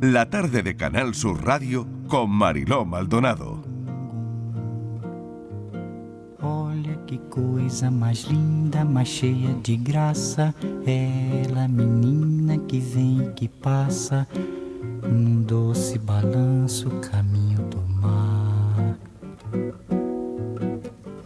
La tarde de Canal Sur Radio con Mariló Maldonado. Olha que coisa mais linda, mais cheia de graça. Ela, menina que vem e que passa, num doce balanço, caminho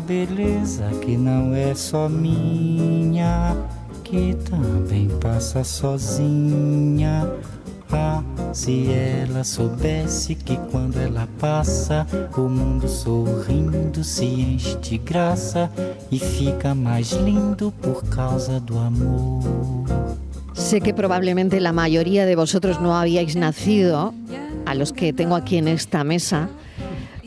Beleza que não é só minha, que também passa sozinha. Ah, se ela soubesse que quando ela passa, o mundo sorrindo se enche de graça e fica mais lindo por causa do amor. Sé que probablemente la mayoría de vosotros no habíais nacido, a los que tengo aquí en esta mesa,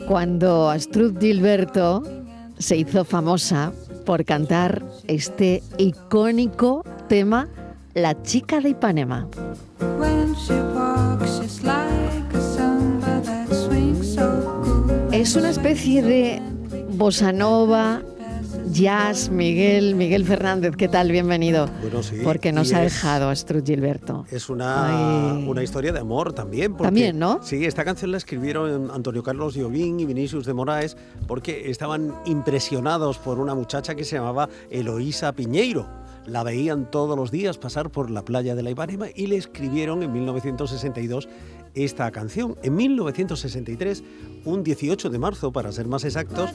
cuando Astrud Gilberto se hizo famosa por cantar este icónico tema La chica de Ipanema. Es una especie de bossa nova, jazz, Miguel, Miguel Fernández, ¿qué tal? Bienvenido. Bueno, sí. Porque nos ha es- dejado Astrud Gilberto. Es una, una historia de amor también. porque- También, ¿no? Sí, esta canción la escribieron Antonio Carlos Jobim y Vinicius de Moraes porque estaban impresionados por una muchacha que se llamaba Eloísa Piñeiro. La veían todos los días pasar por la playa de la Ipanema y le escribieron en 1962 esta canción. En 1963, un 18 de marzo, para ser más exactos,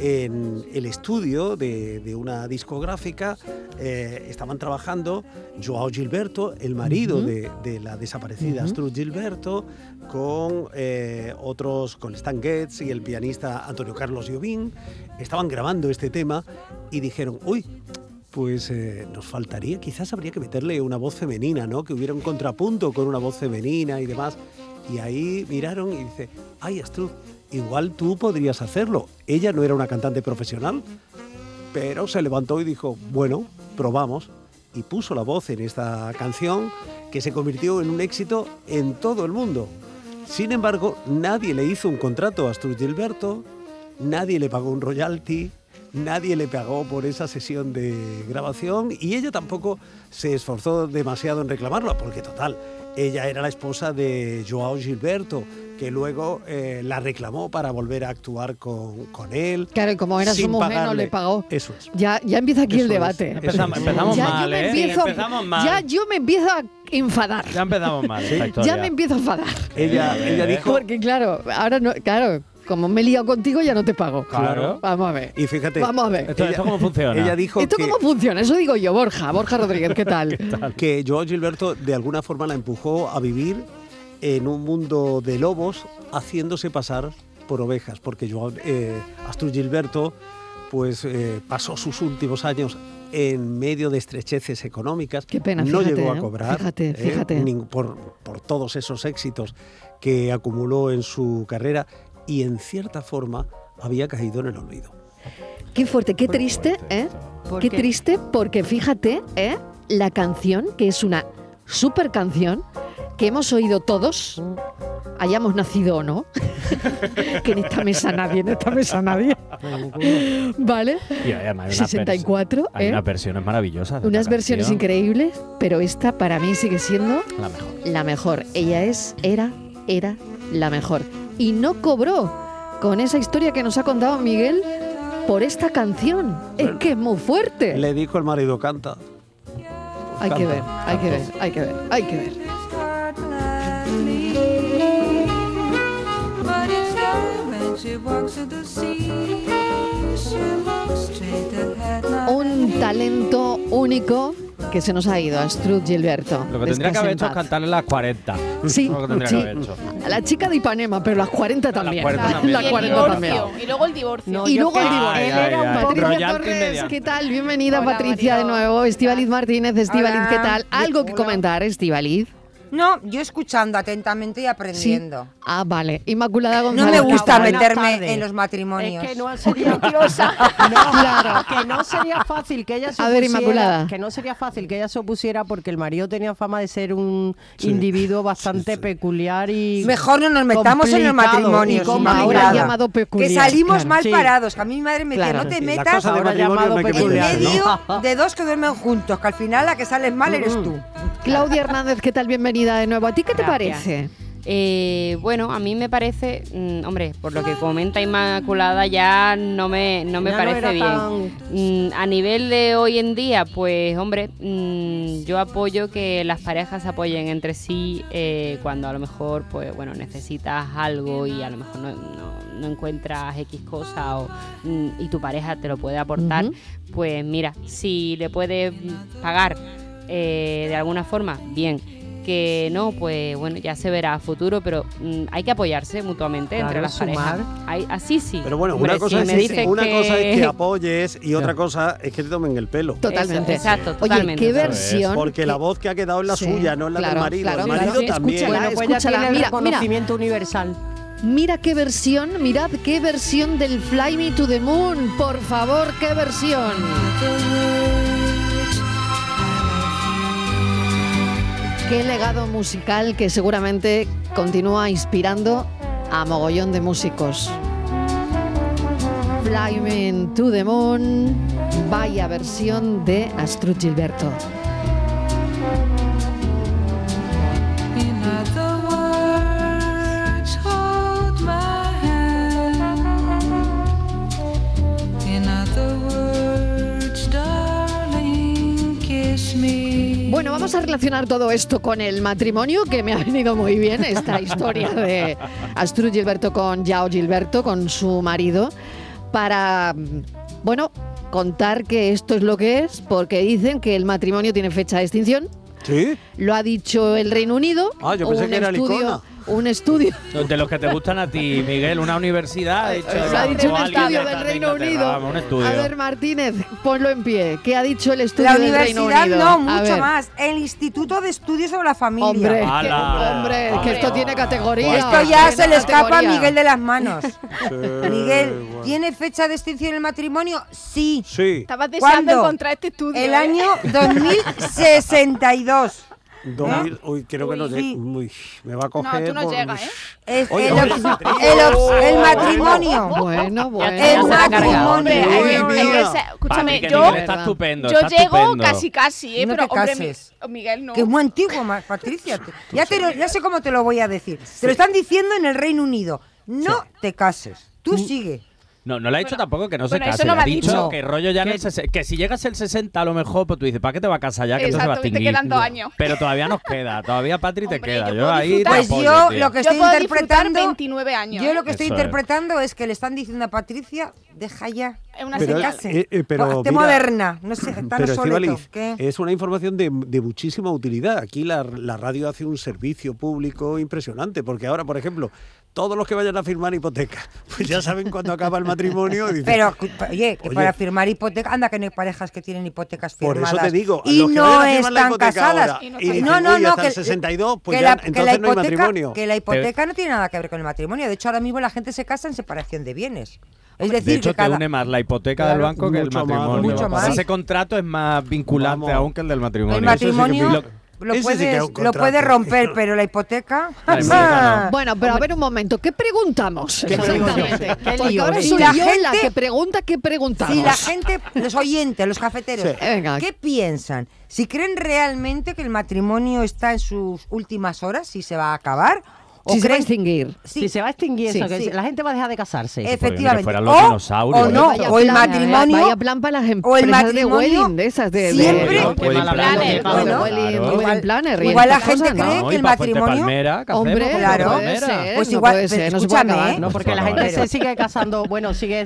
en el estudio de, de una discográfica eh, estaban trabajando Joao Gilberto, el marido de, de la desaparecida. Astrud Gilberto, con eh, otros, con Stan Getz y el pianista Antonio Carlos Jobim. Estaban grabando este tema y dijeron, uy, pues eh, nos faltaría, quizás habría que meterle una voz femenina, ¿no? Que hubiera un contrapunto con una voz femenina y demás. Y ahí miraron y dice, ay Astrud, igual tú podrías hacerlo. Ella no era una cantante profesional, pero se levantó y dijo, bueno, probamos. Y puso la voz en esta canción que se convirtió en un éxito en todo el mundo. Sin embargo, nadie le hizo un contrato a Astrud Gilberto, nadie le pagó un royalty, nadie le pagó por esa sesión de grabación y ella tampoco se esforzó demasiado en reclamarlo, porque total, ella era la esposa de Joao Gilberto, que luego eh, la reclamó para volver a actuar con, con él. Claro, y como era su sin mujer, no le pagó. Eso es. Ya, ya empieza aquí Eso el es. debate. Empezamos, empezamos ya mal, yo me ¿eh? empiezo, empezamos mal. Ya yo me empiezo a enfadar. Ya empezamos mal esta Ya me empiezo a enfadar. Ella, Eh, ella dijo... Porque claro, ahora no, claro, como me he liado contigo ya no te pago. Claro. Vamos a ver. Y fíjate, Vamos a ver. Esto, ¿esto cómo funciona? ella dijo ¿Esto que, cómo funciona? Eso digo yo, Borja, Borja Rodríguez, ¿qué tal? que Joao Gilberto de alguna forma la empujó a vivir en un mundo de lobos haciéndose pasar por ovejas, porque Joao, eh, Gilberto pues eh, pasó sus últimos años en medio de estrecheces económicas. Qué pena, no fíjate, llegó a ¿eh? cobrar Fíjate, eh, fíjate. por, por todos esos éxitos que acumuló en su carrera y en cierta forma había caído en el olvido. Qué fuerte, qué triste, ¿eh? ¿Por Qué qué? triste, porque fíjate, ¿eh? La canción, que es una super canción, que hemos oído todos, hayamos nacido o no, que en esta mesa nadie, en esta mesa nadie, ¿vale? Y además hay una 64, vers- Hay ¿eh? unas versiones maravillosas. de Unas versiones canción. increíbles, pero esta para mí sigue siendo La mejor. la mejor. Ella es, era, era la mejor. Y no cobró con esa historia que nos ha contado Miguel por esta canción. Es que es muy fuerte. Le dijo el marido, canta. Hay que ver, Canta, hay que ver, hay que ver, hay que ver. Un talento único que se nos ha ido, Astrud Gilberto. Lo que tendría que haber hecho es cantarle las 40. Sí, Lo que tendría sí. que haber hecho. A La chica de Ipanema, pero las 40 también. 40 también. Las Y el 40 divorcio. también. Y luego el divorcio. No, Y luego el divorcio. Él era un Patricia Torres. ¿qué tal? Bienvenida Hola, Patricia de Mariló. nuevo. Estivaliz Martínez, Estivaliz. ¿qué tal? ¿Algo que comentar, Estivaliz? No, yo escuchando atentamente y aprendiendo. Ah, vale. Inmaculada No González. me ¿qué gusta? Buenas meterme tardes. en los matrimonios. Es que no sería, Claro. que no sería fácil que ella se A ver, Inmaculada. que no sería fácil que ella se opusiera porque el marido tenía fama de ser un individuo bastante peculiar y Mejor no nos metamos en los matrimonios, y. Ahora llamado peculiar. Que salimos claro. mal Sí. parados. Que a mí mi madre me Claro. decía, no te metas ahora llamado no en peculiar, ¿no? medio de dos que duermen juntos, que al final la que sales mal eres tú. Claudia Hernández, ¿qué tal? Bienvenida de nuevo. ¿A ti qué te Gracias. parece? Eh, bueno, a mí me parece, mm, hombre, por lo que comenta Inmaculada ya no me, no me Ya no parece era bien. tan- Mm, a nivel de hoy en día, pues hombre, mm, yo apoyo que las parejas se apoyen entre sí eh, cuando a lo mejor, pues bueno, necesitas algo y a lo mejor no, no- no encuentras X cosa o, mm, y tu pareja te lo puede aportar, Ujú. pues mira, si le puedes pagar eh, de alguna forma, bien. Que no, pues bueno, ya se verá a futuro, pero mm, hay que apoyarse mutuamente entre Claro, las parejas. sumar. Hay- así sí. Pero bueno, Hombre, una, cosa, si es, me dices una que... cosa es que apoyes y otra cosa es que te tomen el pelo. Totalmente. Eso, exacto, Oye, totalmente. ¿qué Eso es. versión? Porque la voz que ha quedado es la Sí, suya, no es la claro, del marido. claro, el marido Sí, también. escúchala, Bueno, pues ya escúchala. tiene el Mira, mira. reconocimiento universal. Mira qué versión, mirad qué versión del Fly Me to the Moon. Por favor, qué versión. Qué legado musical que seguramente continúa inspirando a mogollón de músicos. Fly Me to the Moon, vaya versión de Astrud Gilberto. Bueno, vamos a relacionar todo esto con el matrimonio, que me ha venido muy bien esta historia de Astrud Gilberto con Yao Gilberto, con su marido, para, bueno, contar que esto es lo que es, porque dicen que el matrimonio tiene fecha de extinción. ¿Sí? Lo ha dicho el Reino Unido. Ah, yo pensé un que era estudio. Un estudio. De los que te gustan a ti, Miguel, una universidad. ha dicho- Lo ha dicho un estudio de- del de Reino Unido. vamos, un estudio. A ver, Martínez, ponlo en pie. ¿Qué ha dicho el estudio La del Reino universidad no, mucho más. El Instituto de Estudios sobre la Familia. Hombre, que, hombre, que esto tiene categoría. Esto ya se le escapa a. Miguel de las manos. Sí, Miguel, bueno. ¿tiene fecha de extinción el matrimonio? Sí. Sí. Estabas deseando ¿Cuándo? encontrar este estudio. El ¿eh? año 2062. 2000, uy, creo que no sé. Sí. Uy, me va a No, coger. tú no por- llegas, ¿eh? Es Oye, el, matrimonio. Bueno, bueno. El matrimonio. Escúchame, Patrick, yo, Miguel está estupendo. yo está llego estupendo. casi casi, ¿eh? No pero te hombre, cases. Miguel no. Que es muy antiguo, Patricia. Ya, te lo- ya sé cómo te lo voy a decir. Te lo están diciendo en el Reino Unido. No te cases. Tú sigue. No, no le ha dicho Bueno, tampoco que no se bueno, eso case. no le me ha dicho dicho. que rollo ya en el Que- que si llegas el 60 a lo mejor, pues tú dices, ¿para qué te va a casar ya? Que esto se va a Exacto, te quedan dos años. Pero todavía nos queda, todavía Patri te Hombre, queda. yo ahí. Pues apoyo, yo tío. lo que yo estoy puedo interpretando. 29 años. Yo lo que estoy Eso es. interpretando es que le están diciendo a Patricia, deja ya. Es una Pero, eh, eh, pero mira, moderna. No sé, tan Pero es una información de, de muchísima utilidad. Aquí la, la radio hace un servicio público impresionante, porque ahora, por ejemplo, todos los que vayan a firmar hipoteca, pues ya saben cuándo acaba el matrimonio. y dicen, Pero, oye, que Oye. para firmar hipoteca, anda que no hay parejas que tienen hipotecas Por firmadas. eso te digo, y los que no vayan a firmar la están hipoteca casadas. ahora Y no y dicen, no, no, "Uy, no, hasta que el 62, pues que ya, la, que entonces la no hay hipoteca, matrimonio. que la hipoteca no tiene nada que ver con el matrimonio. De hecho, ahora mismo la gente se casa en separación de bienes. Es decir, De hecho, que cada... te une más la hipoteca del Claro, banco que el mucho más, matrimonio. mucho más. Ese contrato es más vinculante Vamos. aún que el del matrimonio. el Eso sí que matrimonio lo, ese puedes, un lo puedes romper, pero la hipoteca... La hipoteca no. Bueno, pero a ver un momento, ¿qué preguntamos? ¿Qué digo yo? Exactamente. ¿Qué Porque lío? ahora Si soy la yo la gente- que pregunta qué preguntamos. Si la gente, los oyentes, los cafeteros, Sí. ¿qué piensan? Si creen realmente que el matrimonio está en sus últimas horas, si se va a acabar, o Si se va a creen- extinguir. Sí. Si se va a extinguir Sí, eso, que sí. la gente va a dejar de casarse. Efectivamente. fueran los o, dinosaurios, o no, Vaya o el plan, matrimonio. Vaya plan para las o el empresas de matrimonio wedding, de esas de... siempre- Igual la gente cree No, que el matrimonio- Palmera, ¿qué Hombre, hacemos? Claro. Pues no igual, puede ser, pero no se puede escúchame, acabar. No, porque la gente se sigue casando, bueno, sigue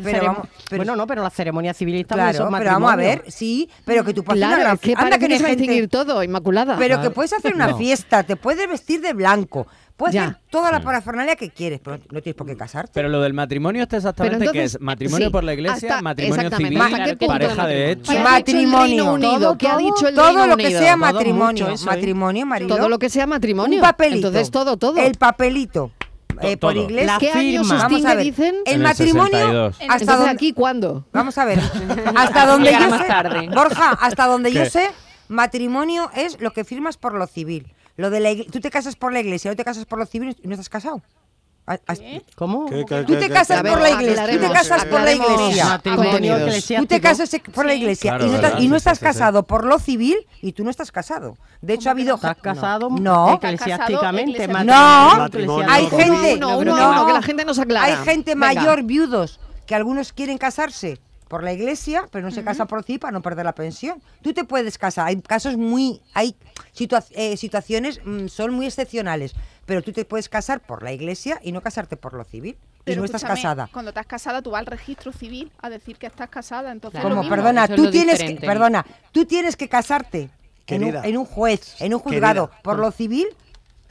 bueno, no, pero las ceremonias civiles también Claro, pero vamos a matrimonio. ver, sí, pero que tú puedes hacer Claro, una es que anda que no se va a hay gente- extinguir todo, Inmaculada. Pero que puedes hacer una fiesta, te puedes vestir de blanco, puedes Ya. hacer toda la parafernalia que quieres, pero no tienes por qué casarte. Pero lo del matrimonio está exactamente Pero que entonces, es matrimonio sí, por la iglesia, hasta- matrimonio civil, ¿hasta qué punto pareja de hecho. ¿Qué ha dicho el Matrimonio. Unido? Todo, ¿Qué ha dicho el todo Reino lo que Unido? sea matrimonio, eso, matrimonio, Mariló. Todo lo que sea matrimonio. un papelito. Entonces todo, todo. El papelito. eh, por iglesia. La ¿Qué año firma. Vamos sustingue a ver. dicen? El En el matrimonio 62. hasta Entonces donde aquí cuándo? Vamos a ver. Hasta donde yo más sé, tarde. Borja, hasta donde yo sé, matrimonio es lo que firmas por lo civil. Lo de la igle- tú te casas por la iglesia, no te casas por lo civil y no estás casado. A- as- ¿Cómo? Tú te casas por la iglesia, tú te casas por la iglesia. Tú te casas por la iglesia y no estás, y no estás sí, sí, sí. casado por lo civil y tú no estás casado. De hecho, ha habido... ¿Estás casado No. eclesiásticamente? No. No. Hay gente... no. uno, que la gente nos aclara. Hay gente Venga. mayor, viudos, que algunos quieren casarse por la iglesia, pero no se casan por sí para no perder la pensión. Tú te puedes casar. Hay casos muy... Hay situa- eh, situaciones, mm, son muy excepcionales, pero tú te puedes casar por la iglesia y no casarte por lo civil. y no estás casada. Cuando estás casada, tú vas al registro civil a decir que estás casada. Entonces, Claro. lo Como, mismo. perdona, eso tú lo tienes que, perdona, tú tienes que casarte en un, en un juez, en un juzgado, Querida. por lo civil,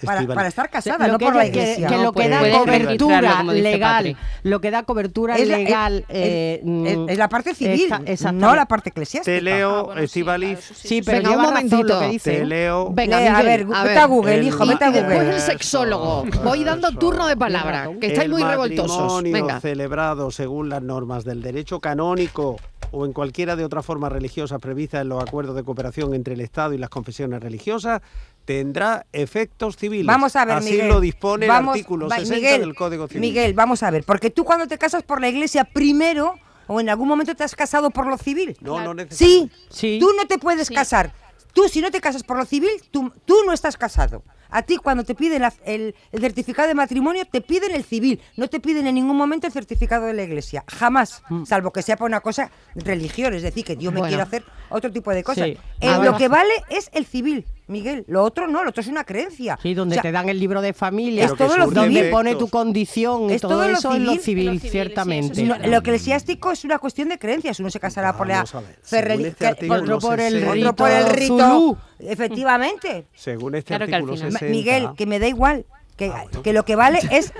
para, para estar casada, Lo no que por la es que- iglesia. Que, No lo que da cobertura legal, lo que da cobertura Es la- legal, es- eh, es- mm, es la parte civil, esta- no la parte eclesiástica. Te leo, Ah, bueno, sí, Estíbaliz, claro, eso sí, Sí, pero Venga, un momentito. lo que dice. te leo. Venga, Lee, a Miguel, ver, a vete ver. a Google, El- hijo, vete a y después Google. el sexólogo. Voy dando turno de palabra, que estáis muy revoltosos. matrimonio Venga. celebrado según las normas del derecho canónico o en cualquiera de otra forma religiosa prevista en los acuerdos de cooperación entre el Estado y las confesiones religiosas tendrá efectos civiles. Vamos a ver, Así Miguel. lo dispone Vamos- el artículo va- 60 Miguel, del Código Civil. Miguel, vamos a ver, porque tú cuando te casas por la iglesia primero o en algún momento te has casado por lo civil. No, no Sí, necesariamente. Sí. tú no te puedes casar. Tú si no te casas por lo civil, tú, tú no estás casado. A ti cuando te piden la- el, el certificado de matrimonio, te piden el civil, no te piden en ningún momento el certificado de la iglesia. Jamás, salvo que sea por una cosa religiosa, es decir, que yo me Bueno. quiero hacer otro tipo de cosas. Sí. Eh, lo que vale es el civil, Miguel. Lo otro no, lo otro es una creencia. Sí, donde O sea, te dan el libro de familia, Es todo lo donde civil. pone tu condición y Es todo, todo lo eso es lo civil. civil, Lo civil, sí, ciertamente. eso sí, No, lo eclesiástico es una cuestión de creencias. Uno se casará por la Vamos a ver, ferreri- según este otro por el 60, rito otro por el rito. zulú. Efectivamente. Según este Claro que al artículo final- 60, Miguel, que me da igual. Que, Ah, bueno. que lo que vale es.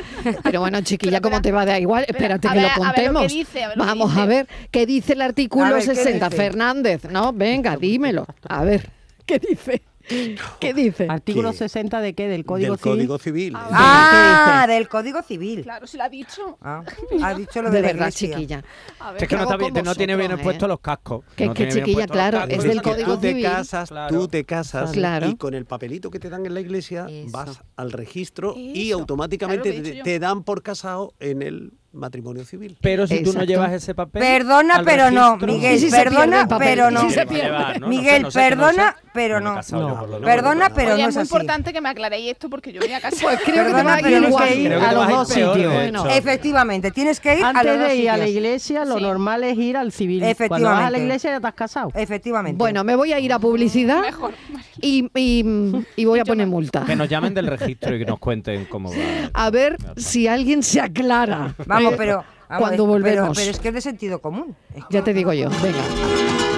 Pero bueno, chiquilla, ¿cómo te va a dar igual? Espérate que ver, lo a ver lo que contemos. dice, a ver lo que Vamos dice. a ver qué dice el artículo ver, ¿qué 60. dice? Fernández, no, venga, dímelo. A ver, ¿qué dice? ¿Qué dice? Artículo ¿Qué? 60 de qué? Del Código del Civil. Código Civil. Ah, del Código Civil. Claro, si lo ha dicho. Ah, ha dicho lo de, De la verdad, iglesia. chiquilla. A ver, Es que no, está bien- no tiene bien puestos ¿eh? los cascos. Que- no que chiquilla, claro, cascos. es del Código tú te Civil. casas, Claro. tú te casas Claro. y con el papelito que te dan en la iglesia Eso. vas al registro y automáticamente Claro, te dan por casado en el matrimonio civil. Pero si tú no llevas ese papel. Perdona, pero no, Miguel. ¿Y si se pierde perdona, papel? pero ¿Y no. si se Va a pierde? llevar, ¿no? No sé, Miguel, no sé, perdona, sé. pero No. Perdona, pero Oye, no es es muy así. importante que me aclaréis esto porque yo voy a casar. Pues creo que te Perdona, va a ir a los vas dos sitios. Efectivamente, tienes que ir a los Antes dos de ir a la iglesia, lo normal es ir al civil. Cuando vas a la Efectivamente. iglesia ya te has casado. Efectivamente. Bueno, me voy a ir a publicidad Mejor. y, y- y voy a poner multa. Que nos llamen del registro y que nos cuenten cómo va. A ver si alguien se aclara. Vamos, ¿eh? pero. vamos, Cuando pero- volvemos. Pero, es que es de sentido común. Ya te digo yo, venga.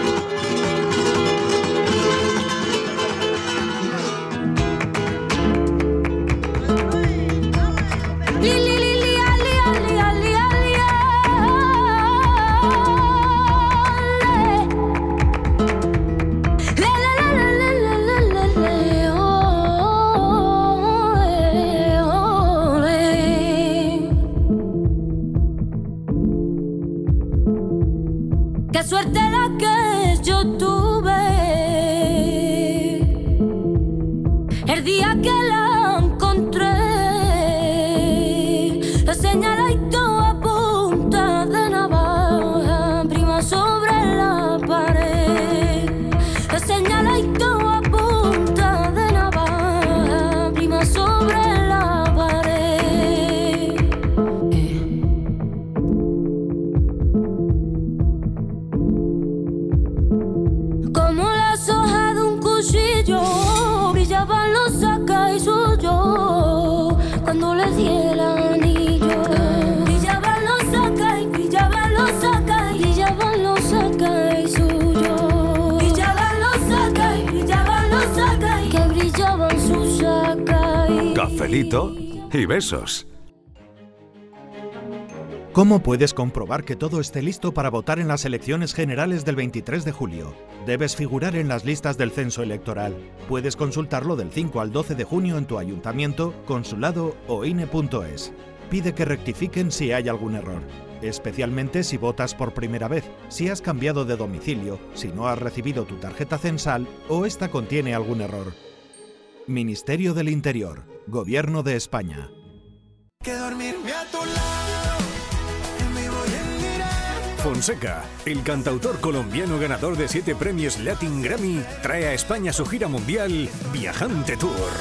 Y besos. ¿Cómo puedes comprobar que todo esté listo para votar en las elecciones generales del 23 de julio? Debes figurar en las listas del censo electoral. Puedes consultarlo del 5 al 12 de junio en tu ayuntamiento, consulado o INE.es. Pide que rectifiquen si hay algún error, especialmente si votas por primera vez, si has cambiado de domicilio, si no has recibido tu tarjeta censal o esta contiene algún error. Ministerio del Interior, Gobierno de España. Que dormirme a tu lado, en vivo y en directo. Fonseca, el cantautor colombiano ganador de siete premios Latin Grammy, trae a España su gira mundial Viajante Tour.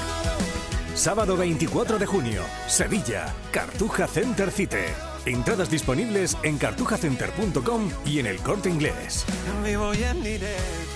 Sábado 24 de junio, Sevilla, Cartuja Center Cite. Entradas disponibles en cartujacenter.com y en el corte inglés. En vivo y en directo.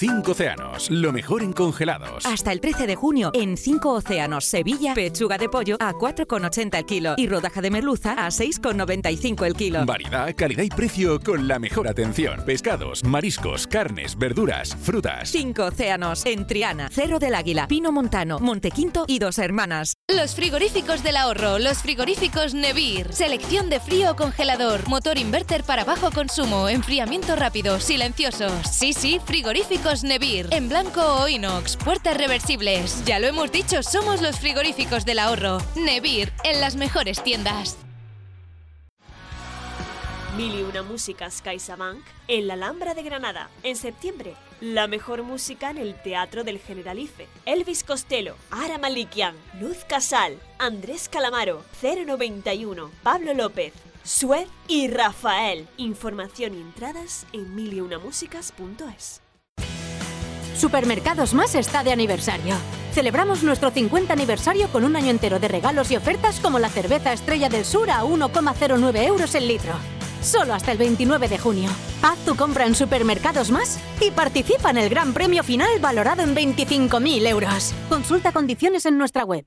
Cinco océanos, lo mejor en congelados. Hasta el 13 de junio, en 5 océanos, Sevilla, pechuga de pollo a 4,80 el kilo y rodaja de merluza a 6,95 el kilo. Variedad, calidad y precio con la mejor atención. Pescados, mariscos, carnes, verduras, frutas. 5 océanos, en Triana, Cerro del Águila, Pino Montano, Montequinto y Dos Hermanas. Los frigoríficos del ahorro, los frigoríficos Nevir. Selección de frío o congelador, motor inverter para bajo consumo, enfriamiento rápido, silenciosos. Sí, sí, frigoríficos Nevir. En blanco o inox, puertas reversibles. Ya lo hemos dicho, somos los frigoríficos del ahorro. Nevir, en las mejores tiendas. Mil y una músicas CaixaBank en la Alhambra de Granada. En septiembre, la mejor música en el Teatro del Generalife. Elvis Costello, Ara Malikian, Luz Casal, Andrés Calamaro, 091, Pablo López, Sued y Rafael. Información y entradas en miliunamusicas.es. Supermercados Más está de aniversario. Celebramos nuestro 50 aniversario con un año entero de regalos y ofertas como la cerveza Estrella del Sur a 1,09 euros el litro. Solo hasta el 29 de junio. Haz tu compra en Supermercados Más y participa en el gran premio final valorado en 25.000 euros. Consulta condiciones en nuestra web.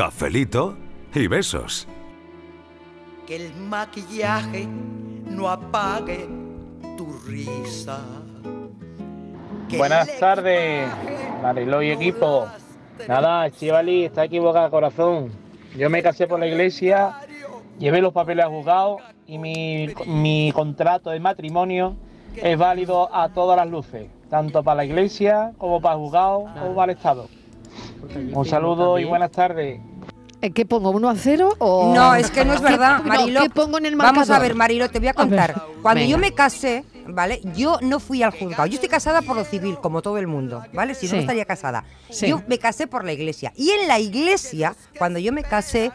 Cafelito y besos. Que el maquillaje no apague tu risa. Que Buenas tardes, Mariló y equipo. Nada, Chivali está equivocada, corazón. Yo me casé por la iglesia, llevé los papeles al juzgado y mi, mi contrato de matrimonio es válido a todas las luces, tanto para la iglesia como para el juzgado como para el Estado. Un saludo y buenas tardes. Eh, ¿Qué pongo? ¿Uno a cero o...? No, es que no es verdad, No, Marilo. ¿Qué pongo en el marcador? Vamos a ver, Marilo, te voy a contar. Cuando yo me casé, ¿vale? Yo no fui al juzgado. Yo estoy casada por lo civil, como todo el mundo, ¿vale? Si no Sí. no estaría casada. Sí. Yo me casé por la iglesia. Y en la iglesia, cuando yo me casé,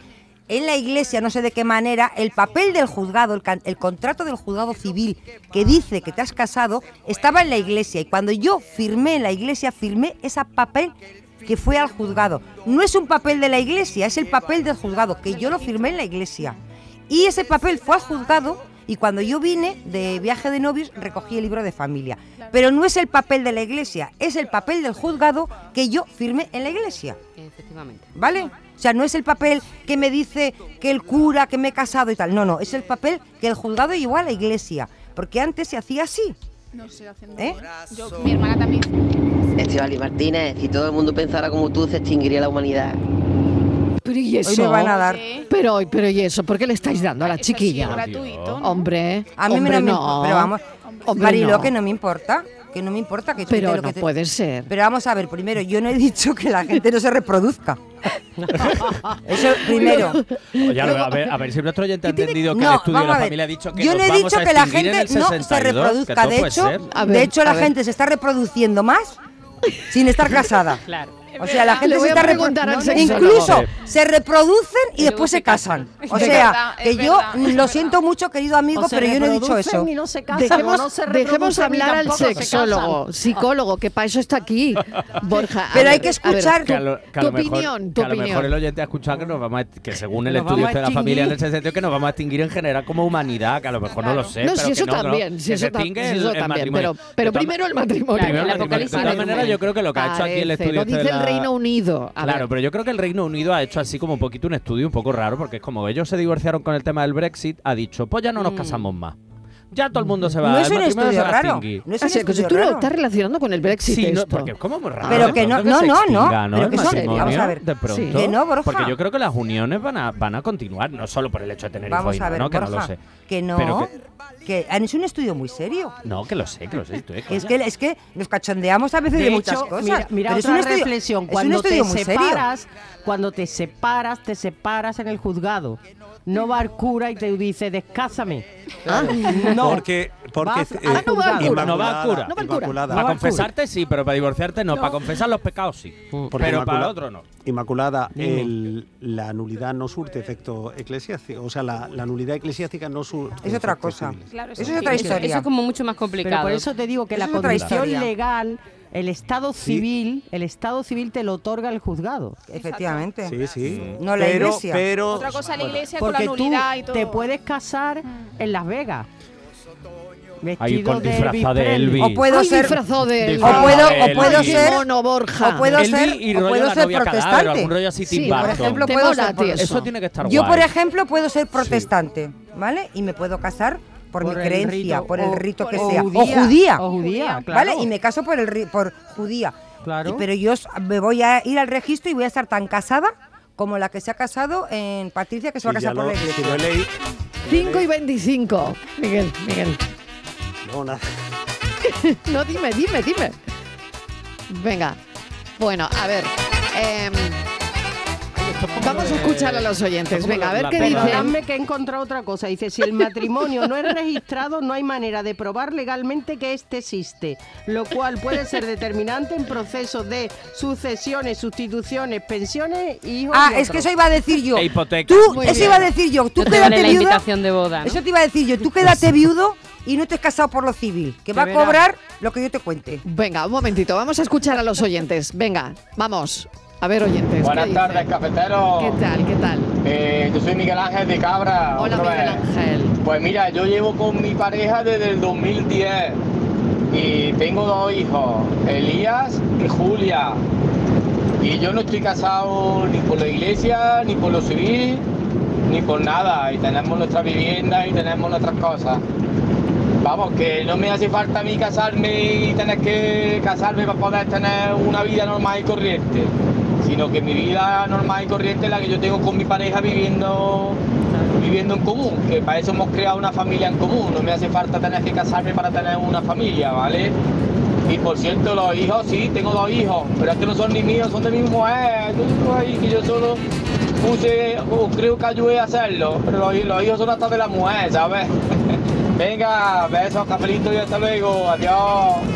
en la iglesia, no sé de qué manera, el papel del juzgado, el, el contrato del juzgado civil que dice que te has casado, estaba en la iglesia. Y cuando yo firmé en la iglesia, firmé ese papel que fue al juzgado. No es un papel de la iglesia, es el papel del juzgado, que yo lo firmé en la iglesia. Y ese papel fue al juzgado y cuando yo vine de viaje de novios recogí el libro de familia. Pero no es el papel de la iglesia, es el papel del juzgado que yo firmé en la iglesia. Efectivamente. ¿Vale? O sea, no es el papel que me dice que el cura, que me he casado y tal. No, no, es el papel que el juzgado llevó a la iglesia. Porque antes se hacía así. No sé, haciendo. ¿Eh? Yo, mi hermana también. Estivali Martínez, si todo el mundo pensara como tú, se extinguiría la humanidad. Pero y eso. Hoy me van a dar. Pero, pero y eso, ¿por qué le estáis dando a la chiquilla? gratuito, Hombre, A mí me hombre, no me- no. pero vamos, Hombre, Mariló, no. que no me importa. Que no me importa que tú Pero lo no que te- puede ser. Pero vamos a ver, primero, yo no he dicho que la gente no se reproduzca. Eso primero. Oye, a ver, a ver, a ver si nuestro oyente ha entendido que el No, estudio de vamos la a ver. familia ha dicho que Yo nos no he vamos dicho a que la extinguir en gente el no 62, se que reproduzca. todo De puede hecho, ser. A de ver, hecho a la ver. gente se está reproduciendo más sin estar casada. Claro. O sea, la gente se está. Incluso Sí. se reproducen y, después se casan. O sea, que yo lo siento mucho, querido amigo, pero yo no he dicho eso. y no se casan, Dejemos, hablar al sexólogo, psicólogo, que para eso está aquí, Borja. Pero hay que escuchar Que a lo, que a tu opinión, tu que a lo mejor el oyente ha escuchado que nos vamos a, que según el Nos estudio de la familia en ese sentido que nos vamos a extinguir en general como humanidad, que a lo mejor no lo sé. No, pero si eso también, si eso, también, pero, primero el matrimonio. Primero el matrimonio. De todas maneras, yo creo que lo que ha hecho aquí el estudio este de la- Reino Unido. A Claro, ver. pero yo creo que el Reino Unido ha hecho así como un poquito un estudio un poco raro, porque es como ellos se divorciaron con el tema del Brexit, ha dicho, pues ya no nos Mm. casamos más. Ya todo el mundo se va, No es un estudio raro. No es Ah, un que estudio tú lo estás relacionando con el Brexit Sí, no, porque es como muy raro. Pero que no- no, no, no, pero que matrimonio, vamos a ver. de pronto. Sí. Que no, Borja. Porque yo creo que las uniones van a, van a continuar, no solo por el hecho de tener Vamos a ver, no, que no Borja, lo sé. que no, Pero que han hecho un estudio muy serio. No, que lo sé, que lo sé. tú, eh, Es que, es que nos cachondeamos a veces de, De muchas hecho, cosas. mira, mira pero es otra un estudio, reflexión. es un Cuando te estudio muy serio. separas, cuando te separas, te separas en el juzgado. No va el cura y te dice, descásame. Ah, no. Porque, porque Vas eh, al no va al cura. No va al cura. No va al cura. Inmaculada, Para No va al cura. confesarte sí, pero para divorciarte no. Para confesar los pecados sí. Porque Pero para el otro no. Inmaculada, el- la nulidad no surte efecto eclesiástico. O sea, la, la nulidad eclesiástica no surte. Es otra cosa. Claro, Eso es otra historia. eso es como mucho más Pero complicado. por eso te digo que Eso la condición legal, el estado Sí. civil, el estado civil te lo otorga el juzgado. Efectivamente. Sí, sí. No la pero, iglesia. Pero, Otra cosa la bueno, iglesia con la Porque tú nulidad y todo. te puedes casar en Las Vegas. Ahí Vestido con de disfrazado de Elvis Elvis. O puedo Ay, ser disfrazado de él. o puedo, Elvis. o puedo Elvis. ser mono, Borja. o puedo Elvis ser y o puedo ser cadáver, protestante. algún rollo así Sí, por ejemplo, puedo ser eso. Eso tiene que estar Yo, guay. por ejemplo, puedo ser protestante, ¿vale? Y me puedo casar por, Por mi creencia, rito por el o- rito que o sea. judía, o judía. o judía, ¿Vale? claro. Y me caso por el por judía. Claro. Y- pero yo me voy a ir al registro y voy a estar tan casada como la que se ha casado en Patricia, que se va a casar por la si iglesia. lo he leído. 5 y 25. Miguel, Miguel. No, nada. No, dime, dime, dime. Venga. Bueno, a ver. em, vamos a escuchar a los oyentes. Venga, a ver qué dicen. Perdonadme que he encontrado otra cosa. Dice, si el matrimonio no es registrado, no hay manera de probar legalmente que éste existe, lo cual puede ser determinante en procesos de sucesiones, sustituciones, pensiones y hijos. Ah, y es que eso iba a decir yo. E hipoteca. Tú, Muy eso bien. iba a decir yo. Tú quédate la viuda. invitación de boda, ¿no? Eso te iba a decir yo. Tú quédate viudo y no te has casado por lo civil, que va a cobrar lo que yo te cuente. Venga, un momentito. Vamos a escuchar a los oyentes. Venga, vamos. A ver, oyentes. Buenas ¿qué tardes, dicen? cafetero. ¿Qué tal? ¿Qué tal? Eh, yo soy Miguel Ángel de Cabra. Hola, Miguel vez. Ángel. Pues mira, yo llevo con mi pareja desde el 2010 y tengo dos hijos, Elías y Julia. Y yo no estoy casado ni por la iglesia, ni por lo civil, ni por nada. Y tenemos nuestra vivienda y tenemos nuestras cosas. Vamos, que no me hace falta a mí casarme y tener que casarme para poder tener una vida normal y corriente, sino que mi vida normal y corriente es la que yo tengo con mi pareja viviendo, viviendo en común, que para eso hemos creado una familia en común, no me hace falta tener que casarme para tener una familia, ¿vale? Y por cierto, los hijos, sí, tengo dos hijos, pero es que no son ni míos, son de mi mujer. Que yo solo puse, o creo que ayudé a hacerlo, pero los, los hijos son hasta de la mujer, ¿sabes? Venga, besos, cafelito y hasta luego, adiós.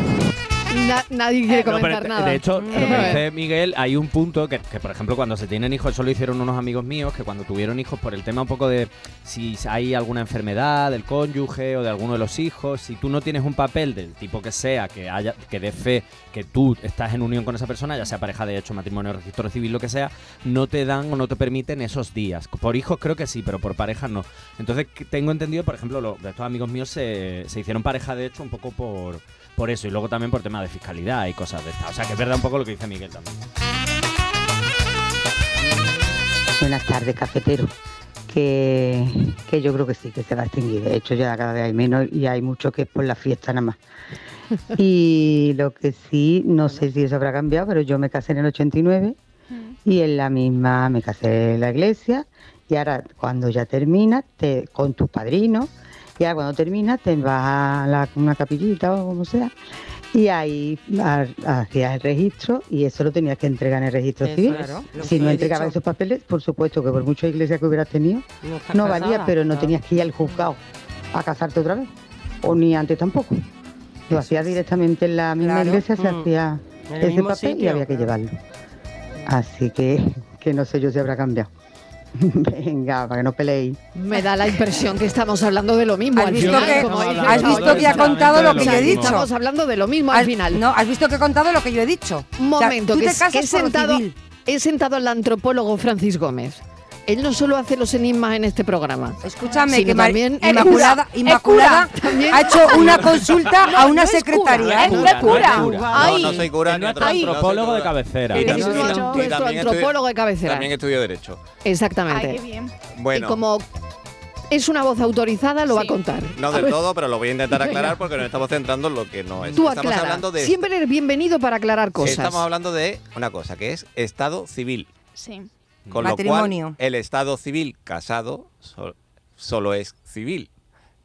Na- nadie quiere No, pero comentar nada. De hecho, lo que dice Miguel, hay un punto que, que, por ejemplo, cuando se tienen hijos, eso lo hicieron unos amigos míos, que cuando tuvieron hijos, por el tema un poco de si hay alguna enfermedad del cónyuge o de alguno de los hijos, si tú no tienes un papel del tipo que sea, que haya que dé fe que tú estás en unión con esa persona, ya sea pareja de hecho, matrimonio, registro civil, lo que sea, no te dan o no te permiten esos días. Por hijos creo que sí, pero por parejas no. Entonces, tengo entendido, por ejemplo, lo- de estos amigos míos se, se hicieron pareja de hecho un poco por, por eso y luego también por tema de fiscalidad y cosas de estas. O sea, que es verdad un poco lo que dice Miguel también. Buenas tardes, cafetero. Que, que yo creo que sí, que se va a extinguir. De hecho, ya cada vez hay menos y hay mucho que es por la fiesta nada más. Y lo que sí, no sé si eso habrá cambiado, pero yo me casé en el 89 y en la misma me casé en la iglesia y ahora cuando ya termina te, con tus padrinos ya cuando terminas te vas a la- una capillita o como sea y ahí ha- hacías el registro y eso lo tenías que entregar en el registro Eso civil. si no entregabas dicho. esos papeles, por supuesto que por mucha iglesia que hubieras tenido, No valía, casada, pero no claro. tenías que ir al juzgado a casarte otra vez. O ni antes tampoco. Lo hacías directamente en la misma Claro. iglesia, se Mm. hacía ese papel y había que llevarlo. Así que, que no sé yo si habrá cambiado. Venga, para que no peleéis. Me da la impresión que estamos hablando de lo mismo ¿Has al visto final. que- como dice has Charo. visto que ha contado lo que yo he dicho? Estamos hablando de lo mismo al final. No, has visto que he contado lo que yo he dicho. Un O sea, momento, tú que, te es- casas que he, sentado, he sentado al antropólogo Francis Gómez. Él no solo hace los enigmas en este programa. Escúchame, sino que Mar- también Inmaculada, Inmaculada es cura, también. ha hecho una consulta a una secretaria. No es cura, no es cura. No, no soy cura ni nuestro antropólogo. de cabecera. Y antropólogo estudio- de cabecera. También estudio Derecho. Exactamente. Ay, qué bien. Bueno, Y como es una voz autorizada, lo va a contar. no del todo, pero lo voy a intentar aclarar porque nos estamos centrando en lo que no es. Tú Estamos aclara. hablando de Siempre eres bienvenido para aclarar cosas. Estamos hablando de una cosa que es estado civil. Sí. Con Matrimonio. lo cual, el estado civil casado so- solo es civil.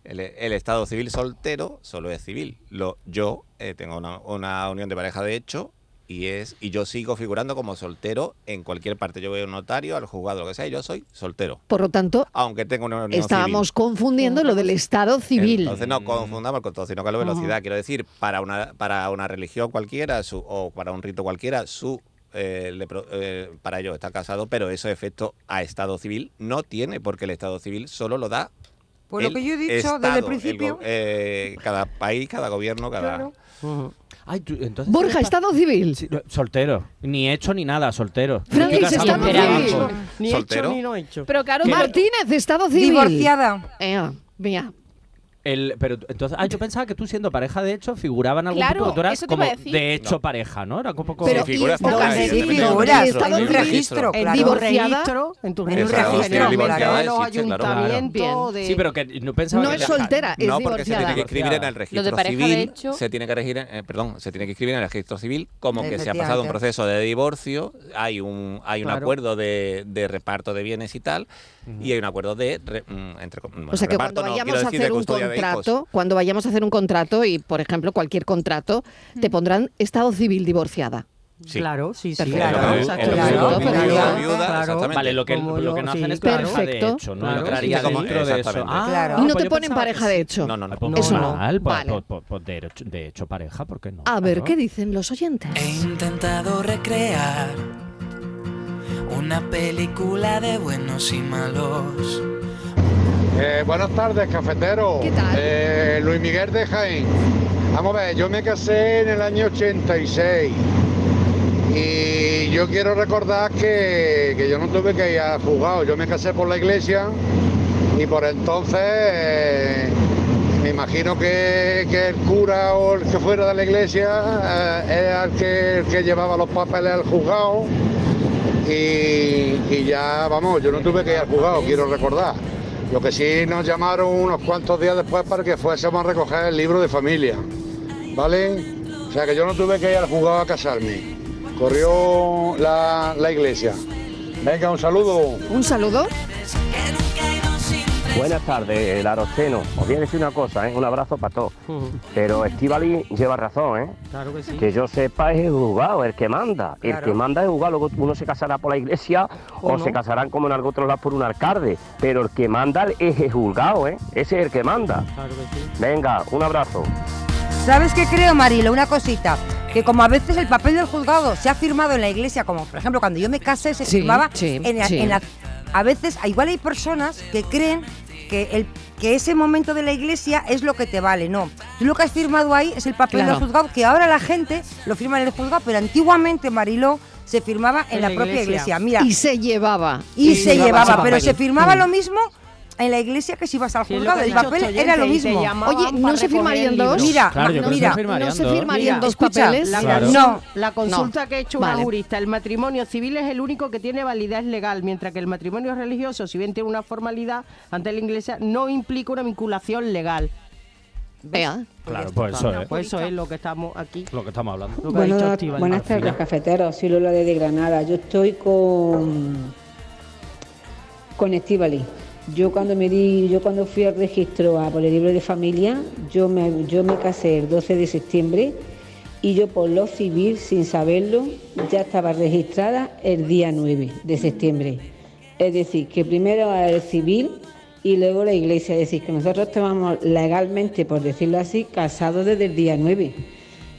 El, el estado civil soltero solo es civil. Lo, yo eh, tengo una, una unión de pareja de hecho y es y yo sigo figurando como soltero en cualquier parte. Yo voy a un notario, al juzgado, lo que sea, y yo soy soltero. Por lo tanto, Aunque tengo una unión estábamos civil. confundiendo lo del Estado civil. Entonces no confundamos con todo, sino con la velocidad. Quiero decir, para una, para una religión cualquiera su- o para un rito cualquiera, su eh, le eh, para ellos está casado, pero eso efecto a Estado civil no tiene, porque el Estado civil solo lo da. Pues lo el que yo he dicho Estado, desde el principio. eh, cada país, cada gobierno, cada. Ay, tú- entonces Borja, Estado civil. Sí, no, soltero. Ni hecho ni nada, soltero. Francis, Estado civil. Ni hecho ni no hecho. Pero claro, Martínez, Estado civil. Divorciada. Ea, mira. El, pero entonces, ah, yo pensaba que tú siendo pareja de hecho figuraba en algún Claro, tipo, tú eras como de hecho No. pareja, ¿no? Era un poco Pero Sí, figuras porque sí, un figuras, en un registro, En claro. registro, en tu En un registro los existe, claro. ayuntamientos. De... Sí, pero que no pensaba No que es soltera, es no, porque se tiene que escribir en el registro Lo de pareja de civil. hecho- Se tiene que regir, en- eh, perdón, se tiene que escribir en el registro civil como que se ha pasado un proceso de divorcio, hay un hay un Claro. acuerdo de, de reparto de bienes y tal, y hay un acuerdo de re- mm, entre bueno, o sea que reparto cuando no, vayamos quiero a decir de hacer un custodia de. Contrato, cuando vayamos a hacer un contrato y, por ejemplo, cualquier contrato, te pondrán Estado civil divorciada. Sí. Claro, sí, sí. Perfecto. Claro, exactamente. Vale, lo que, Como lo que no sí, hacen es claro. pareja de hecho, no Claro, entraría sí, como- dentro de eso. Ah, Claro. y no pues te ponen pareja de hecho. No, no, no. Pues No, pues no. mal, Vale. pues- pues- pues de, hecho, de hecho pareja, ¿por qué no? A ver, Claro. ¿qué dicen los oyentes? He intentado recrear una película de buenos y malos. Eh, buenas tardes, cafetero. ¿Qué tal? Eh, Luis Miguel de Jaén. Vamos a ver, yo me casé en el año 86 y yo quiero recordar que, que yo no tuve que ir a juzgado, yo me casé por la iglesia y por entonces eh, me imagino que, que el cura o el que fuera de la iglesia era el que, el que llevaba los papeles al juzgado y, y ya, vamos, yo no tuve que ir al juzgado, quiero recordar. Lo que sí nos llamaron unos cuantos días después para que fuésemos a recoger el libro de familia, ¿vale? O sea que yo no tuve que ir al juzgado a casarme. Corrió la, la iglesia. Venga, un saludo. Un saludo. Buenas tardes, el Aroceno. Os voy a decir una cosa, ¿eh? un abrazo para todos. Pero Estivali lleva razón, ¿eh? Claro que sí. Que yo sepa es el juzgado, el que manda. El que manda es el juzgado. Luego uno se casará por la iglesia o, O no. se casarán como en algún otro lado por un alcalde. Pero el que manda es el juzgado, ¿eh? Ese es el que manda. Claro que sí. Venga, un abrazo. ¿Sabes qué creo, Marilo? Una cosita. Que como a veces el papel del juzgado se ha firmado en la iglesia, como por ejemplo cuando yo me casé se Sí, firmaba sí, en, la- sí. en la- A veces, igual hay personas que creen que, el, que ese momento de la iglesia es lo que te vale. No, tú lo que has firmado ahí es el papel Claro. del juzgado, que ahora la gente lo firma en el juzgado, pero antiguamente, Marilo, se firmaba en, En la, la propia iglesia. Mira, Y se llevaba. y se llevaba, pero se firmaba Mm. lo mismo en la iglesia que si ibas al Sí, juzgado. que El papel era lo mismo. Oye, ¿no se firmarían dos? Mira, Claro, que mira, se firmarían no se dos. firmarían Mira, dos papeles. La, Claro. consulta, No. la consulta que ha hecho una Vale. jurista, el matrimonio civil es el único que tiene validez legal, mientras que el matrimonio religioso, si bien tiene una formalidad ante la iglesia, no implica una vinculación legal. Vea. Claro, pues eso es Pues eso es lo que estamos aquí. lo que estamos hablando. Lo que ha dicho Bueno, buenas tardes, cafeteros. Soy Lola de Granada. Yo estoy con con Estivali. Yo cuando me di, yo cuando fui al registro a por el libro de familia, yo me, yo me casé el 12 de septiembre y yo por lo civil, sin saberlo, ya estaba registrada el día 9 de septiembre. Es decir, que primero el civil y luego la iglesia. Es decir, que nosotros estábamos legalmente, por decirlo así, casados desde el día 9.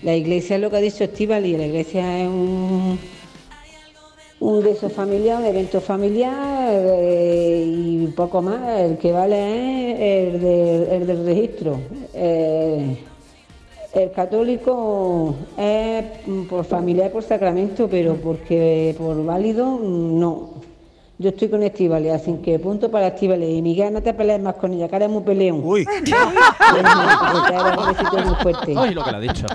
La iglesia es lo que ha dicho Estivali, la iglesia es un, un de esos familiar, un evento familiar eh, y poco más. El que vale es el, de- el del registro. Eh, el católico es por familiar, por sacramento, pero porque por válido, no. Yo estoy con Estivali, así que punto para Estivali. Y Miguel, no te pelees más con ella, que ahora es muy peleón. Uy. Ay, lo que le ha dicho.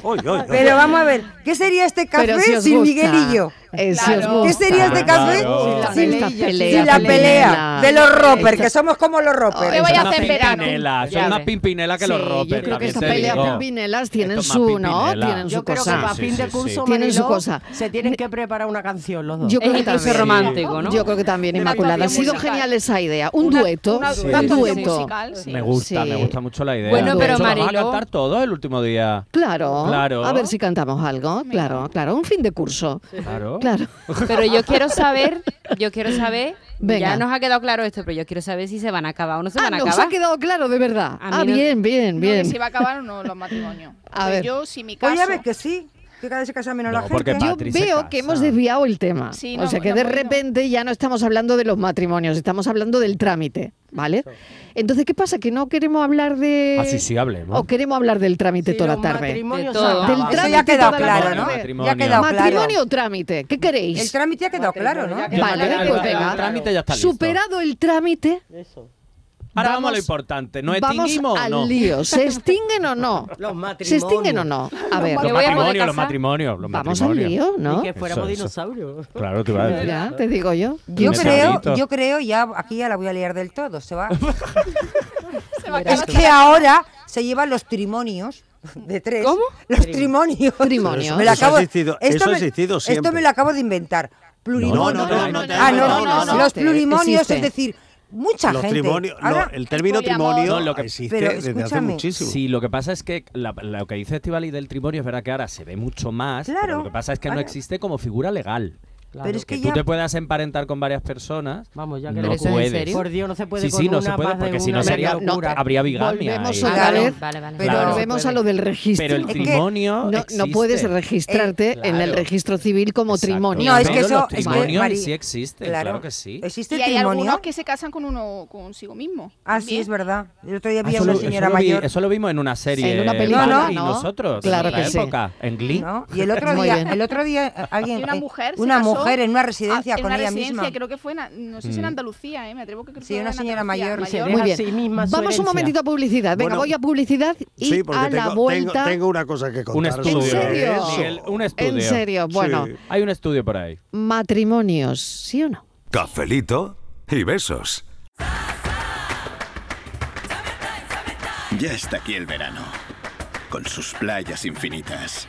Pero vamos a ver, ¿qué sería este café si sin gusta. Yo? ¿Qué sería este café Claro. sin, pelea, la pelea pelea. de los roppers, que somos como los roppers? ¿Qué voy a hacer verano? son más pimpinela que Sí, los yo roppers. creo que también esta te pelea digo. pimpinelas tienen su, ¿no? Tienen su Yo creo que cosa. para fin de sí, curso, sí. Tienen su cosa. se tienen que preparar una canción los dos. Yo creo que también. romántico, ¿no? Yo creo que también, Inmaculada. Ha sido genial esa idea. Un dueto. un dueto. Me gusta, me gusta mucho la idea. Bueno, pero Eso lo vamos a cantar todo el último día. Claro. Claro. A ver si cantamos algo. Claro, claro. Un fin de curso. Claro. Claro. Pero yo quiero saber, yo quiero saber, Venga. ya nos ha quedado claro esto, pero yo quiero saber si se van a acabar o no se Ah, van a nos acabar. ha quedado claro, de verdad. A Ah, no- bien, bien, No, que bien. si va a acabar o no los matrimonios. A Pues ver. Yo, si mi caso... Pues ya ves que sí, que cada vez se casa menos la gente. Yo veo que hemos desviado el tema. Sí, o no, sea que no de repente ya no estamos hablando de los matrimonios, estamos hablando del trámite, ¿vale? Entonces, ¿qué pasa? ¿Que no queremos hablar de... Así sí hablemos. ¿O queremos hablar del trámite toda la tarde? De todo. Del trámite Eso ya ha quedado claro, tarde. ¿no? Matrimonio. Ya ha quedado claro. ¿Matrimonio o trámite? ¿Qué queréis? El trámite ya ha quedado claro, ¿no? Vale, pues venga. El trámite ya está listo. Superado el trámite, Ahora vamos, a lo vamos- importante. ¿Nos vamos extinguimos o al no? lío. ¿Se extinguen o no? Los ¿Se extinguen o no? A ver, Los matrimonios, los matrimonios, los vamos al matrimonios. lío, ¿no? Que fuéramos Eso, eso. dinosaurios. Claro, te iba a decir. Ya, te digo yo. Yo creo, yo creo, ya aquí ya la voy a liar del todo, se va. Se va a es que ahora se llevan los trimonios de tres. ¿Cómo? Los trimonios. Trimonios. Me lo Eso ha acabo- existido- esto eso ha me- existido Esto siempre. me lo acabo de inventar. Plurimonios. No, no, no, no, no, ah, no, no, no, no, no, Los plurimonios, es decir, mucha Los gente. lo- Ahora- el término trimonio No, lo que- existe Pero desde hace muchísimo. Sí, lo que pasa es que la- lo que dice Estivali del trimonio es verdad que ahora se ve mucho más. pero Claro, lo que pasa es que no existe como figura legal. Pero es que, que tú ya. te puedas emparentar con varias personas. Vamos, ya que no ¿Pero eso en puedes. serio? Por Dios, no se puede Sí, con no una se puede, porque si no sería locura. habría bigamia. Volvemos ahí. otra Vale, vez. vale, vale. Pero Claro. volvemos a lo del registro. Pero el Es que trimonio no, no existe. puedes registrarte en el registro civil como Exacto. trimonio. No, es que eso. los es que, sí existen, claro que sí. Existe Y hay trimonio. algunos que se casan con uno consigo mismo. Ah, sí, es verdad. El otro día Ah, vi a eso, una lo, señora mayor. eso lo vimos en una serie. En una película, y ¿no? nosotros. Claro en la que sí. época, en Glee. ¿no? Y el otro día, el otro día alguien, Y una eh, mujer una mujer en una a- residencia en con una ella residencia, misma. creo que fue, en, no sé si en Andalucía, ¿eh? me atrevo que creo Sí, que una fue en señora mayor. Mayor. Muy bien. sí misma Vamos un momentito a publicidad. Venga, Bueno, voy a publicidad y Sí, a la tengo, vuelta. tengo, tengo una cosa que contar. Un estudio. ¿En serio? Miguel, un estudio. En serio, bueno, Sí. Hay un estudio por ahí. matrimonios, ¿sí o no? Cafelito y besos. Ya está aquí el verano, con sus playas infinitas,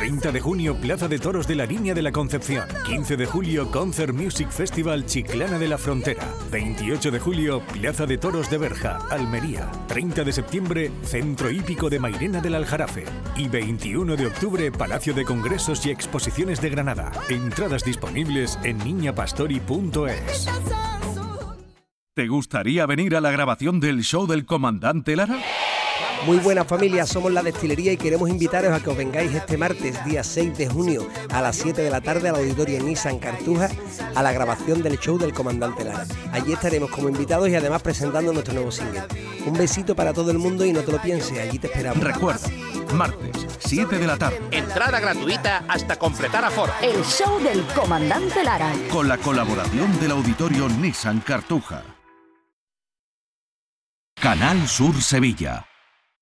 30 de junio, Plaza de Toros de la Línea de la Concepción. 15 de julio, Concert Music Festival Chiclana de la Frontera. 28 de julio, Plaza de Toros de Berja, Almería. 30 de septiembre, Centro Hípico de Mairena del Aljarafe. Y 21 de octubre, Palacio de Congresos y Exposiciones de Granada. Entradas disponibles en niñapastori.es. ¿Te gustaría venir a la grabación del show del comandante Lara? Muy buena familia, somos la destilería y queremos invitaros a que os vengáis este martes, día 6 de junio, a las 7 de la tarde al auditorio Nissan Cartuja, a la grabación del show del comandante Lara. Allí estaremos como invitados y además presentando nuestro nuevo single. Un besito para todo el mundo y no te lo pienses, allí te esperamos. Recuerda, martes, 7 de la tarde, Entrada gratuita hasta completar aforo. El show del comandante Lara. con la colaboración del auditorio Nissan Cartuja. Canal Sur Sevilla.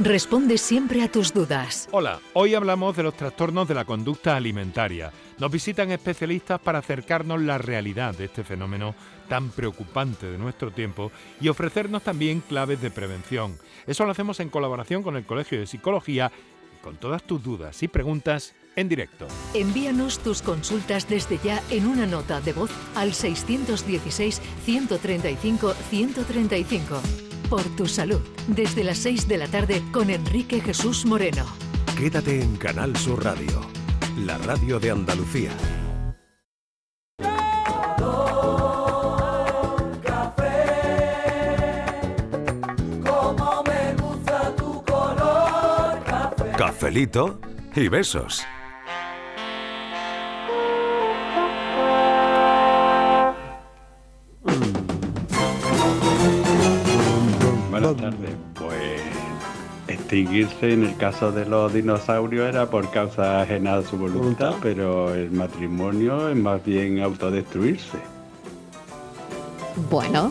responde siempre a tus dudas. Hola, hoy hablamos de los trastornos de la conducta alimentaria. Nos visitan especialistas para acercarnos la realidad de este fenómeno tan preocupante de nuestro tiempo y ofrecernos también claves de prevención. Eso lo hacemos en colaboración con el Colegio de Psicología y con todas tus dudas y preguntas en directo. Envíanos tus consultas desde ya en una nota de voz al 616-135-135. Por tu salud, desde las 6 de la tarde con Enrique Jesús Moreno. Quédate en Canal Sur Radio, la radio de Andalucía. Como me gusta tu color café. Cafelito y besos. Buenas tardes. Pues extinguirse en el caso de los dinosaurios era por causa ajena a su voluntad, pero el matrimonio es más bien autodestruirse. Bueno,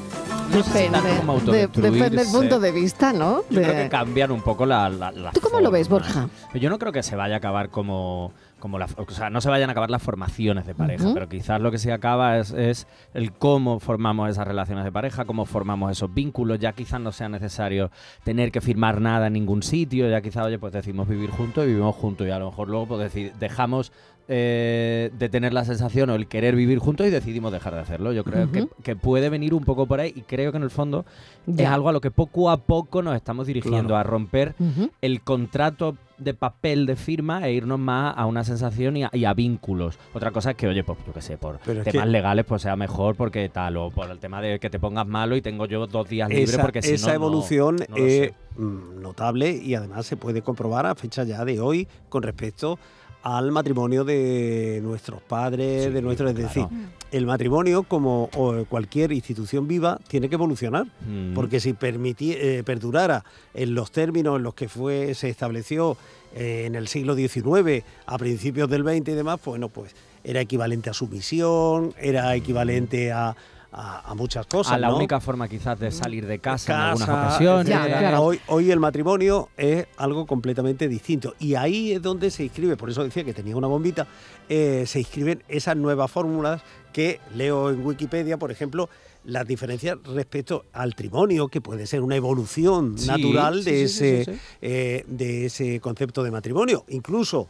No sé si depende, tanto como de- depende del punto de vista, ¿no? Yo creo que cambian un poco la, la, la ¿Tú cómo lo ves. Borja? Yo no creo que se vaya a acabar como, como la, o sea, no se vayan a acabar las formaciones de pareja, pero quizás lo que se acaba es, es el cómo formamos esas relaciones de pareja, cómo formamos esos vínculos. Ya quizás no sea necesario tener que firmar nada en ningún sitio, ya quizás, oye, pues decimos vivir juntos y vivimos juntos y a lo mejor luego pues dejamos eh, de tener la sensación o el querer vivir juntos y decidimos dejar de hacerlo. Yo creo que, puede venir un poco por ahí y creo que en el fondo es algo a lo que poco a poco nos estamos dirigiendo, Claro. a romper el contrato de papel de firma e irnos más a una sensación y a, y a vínculos. Otra cosa es que, oye, pues yo qué sé, por Pero es temas que- legales pues sea mejor porque tal, o por el tema de que te pongas malo y tengo yo dos días libres Esa, porque si esa no, evolución no es mm, notable y además se puede comprobar a fecha ya de hoy con respecto al matrimonio de nuestros padres, de nuestros, es decir, el matrimonio como cualquier institución viva tiene que evolucionar, Mm. porque si permití- eh, perdurara en los términos en los que fue se estableció eh, en el siglo XIX, a principios del XX y demás, bueno, pues era equivalente a sumisión, era equivalente a, a- a muchas cosas. a la ¿no? única forma quizás de salir de casa, en algunas ocasiones. Hoy, hoy el matrimonio es algo completamente distinto. Y ahí es donde se inscribe, por eso decía que tenía una bombita, eh, se inscriben esas nuevas fórmulas que leo en Wikipedia, por ejemplo, las diferencias respecto al trimonio, que puede ser una evolución Sí, natural de, sí, sí, ese, sí, sí. eh, de ese concepto de matrimonio. Incluso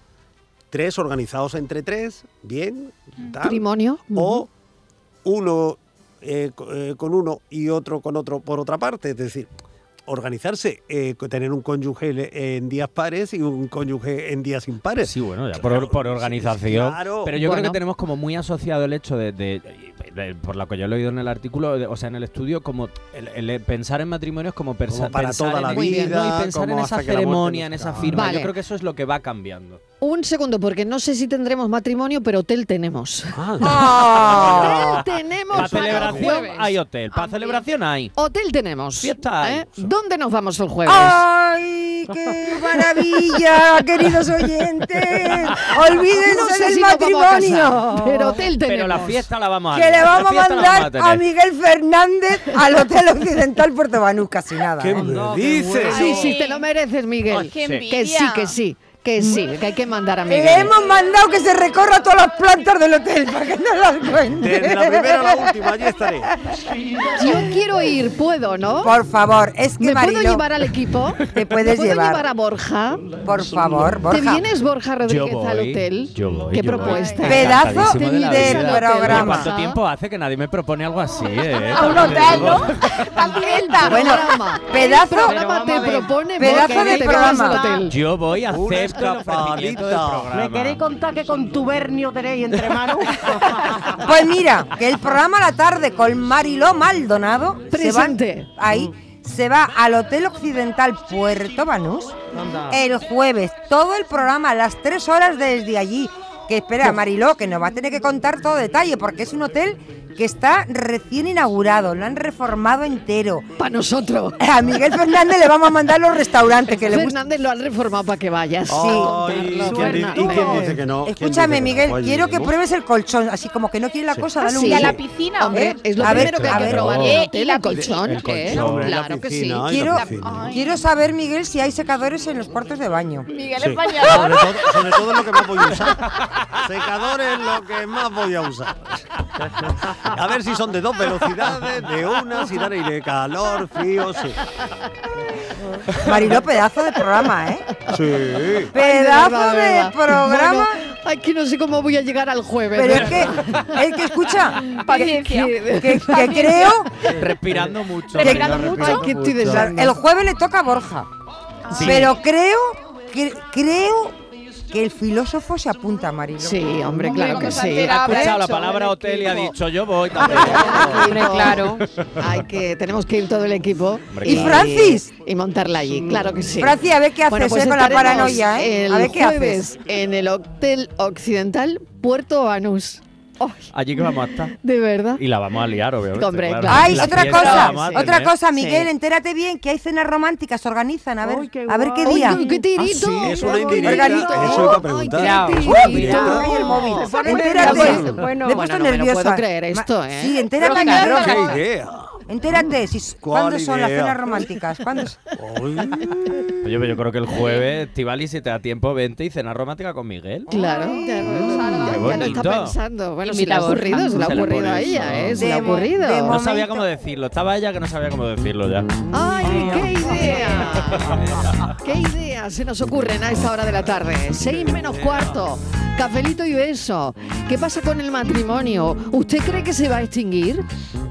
tres organizados entre tres, bien, tal. Trimonio. O uno eh, eh, con uno y otro con otro por otra parte. Es decir, organizarse, eh, tener un cónyuge en días pares y un cónyuge en días impares. Sí, bueno, ya por, por organización. claro. Pero yo creo que tenemos como muy asociado el hecho de, de- de- por lo que yo he leído en el artículo, de- o sea, en el estudio, como el, el pensar en matrimonios como, persa- Como para pensar toda la en- bien, vida, ¿no? y pensar en como esa ceremonia, en esa firma. Vale. Yo creo que eso es lo que va cambiando. Un segundo, porque no sé si tendremos matrimonio, pero hotel tenemos. Ah. Hotel tenemos Para para el celebración jueves. hay hotel, para celebración hay. Hotel tenemos. Fiesta hay. ¿eh? ¿Dónde nos vamos el jueves? ¡Ay, qué maravilla, queridos oyentes! Olvídense No sé del si casar, matrimonio. pero hotel Pero la tenemos. fiesta la vamos a Que le vamos a vamos mandar a. Miguel Fernández al Hotel Occidental Puerto Banús, casi nada. ¿Qué ¿eh? me dices? Sí, sí, te lo mereces, Miguel. Ay, que sí, que sí. Que sí, que hay que mandar a Miguel. Le hemos mandado que se recorra todas las plantas del hotel para que no las cuente. Desde la primera a la última, allí estaré. Yo quiero ir, ¿puedo, no? Por favor, es que ¿Me puedo Mariló, llevar al equipo? Te puedes ¿Puedo llevar. llevar a Borja? Por favor, Borja. ¿Te vienes, Borja Rodríguez, Yo al voy, hotel? yo voy, ¿Qué yo voy. propuesta? Pedazo de programa. ¿Cuánto tiempo hace que nadie me propone algo así, eh? A un hotel. ¿no? Bueno, pedazo, El programa te propone pedazo Borja, de vienes programa. al hotel. Yo voy, ofrecimiento del escapadita. ¿Me queréis contar que contubernio tenéis entre manos? Pues mira, que el programa a la tarde con Mariló Maldonado se va- Presente. ahí se va al Hotel Occidental Puerto Banús el jueves. Todo el programa, las tres horas desde allí. Que espera, Mariló, que nos va a tener que contar todo detalle, porque es un hotel que está recién inaugurado, lo han reformado entero. Para nosotros. A Miguel Fernández le vamos a mandar los restaurantes que le gustan. Fernández lo han reformado para que vayas. Sí. Ay, ¿quién di- ¿Y quién dice que no? ¿Quién Escúchame, que? Miguel, Oye, quiero que pruebes el colchón, así como que no quiere la Sí. cosa, dale un sí, a la piscina. Hombre, ¿Eh? es lo A ver, primero que a hay que ver. probar Eh, el y la colchón. El ¿eh? colchón. Claro que sí. Quiero, saber, Miguel, si hay secadores en los cuartos de baño. Miguel Sí. es bañador. Sobre todo, sobre todo es lo que más voy a usar. Secador es lo que más voy a usar. A ver si son de dos velocidades, de una, si dan aire, calor, frío, sí. Mariló, pedazo de programa, ¿eh? Sí. Pedazo verdad, de, verdad. programa. Bueno, ay, que no sé cómo voy a llegar al jueves. pero es que, es que escucha, Paciencia. que, que- que creo Respirando mucho. Respirando mucho. respirando Ay, que estoy mucho. deseando. el jueves le toca a Borja. Sí. Pero creo, que, creo que el filósofo se apunta, Mariló. Sí, hombre, claro que a sí. Ha escuchado la palabra el hotel y ha dicho yo voy también. Hombre, claro. Hay que, tenemos que ir todo el equipo. Hombre, ¿Y claro. Francis? Y montarla allí, claro que sí. Francis, a ver qué haces Bueno, pues eh, con la paranoia, ¿eh? El A ver qué jueves haces. en el Hotel Occidental Puerto Banús. Allí que vamos a estar. de verdad. Y la vamos a liar, obviamente. Hombre, claro. claro. Ay, La otra cosa, otra cosa, Miguel, Sí. entérate bien que hay cenas románticas, se organizan, a ver, Ay, qué a ver qué día. Ay, qué tirito. Ah, sí, es una qué indirecta, eso iba a preguntar. tirito. Entérate. nervioso. Me he Bueno, puesto bueno, no me lo nerviosa. puedo creer Ma- esto, ¿eh? Sí, entérate. Entérate si, ¿Cuál cuándo son las cenas románticas. ¿Cuándo es? Oye, pero yo creo que el jueves, Tivali, si te da tiempo, vente y cena romántica con Miguel. Claro, ya, lo bonito. está pensando. Bueno, si le ha ocurrido, se le ha ocurrido a ella. ¿eh? Se le ha ocurrido. No sabía cómo decirlo. Estaba ella que no sabía cómo decirlo ya. ¡Ay, qué idea! ¡Qué idea se nos ocurren a esta hora de la tarde! Seis menos cuarto, cafelito y beso. ¿Qué pasa con el matrimonio? ¿Usted cree que se va a extinguir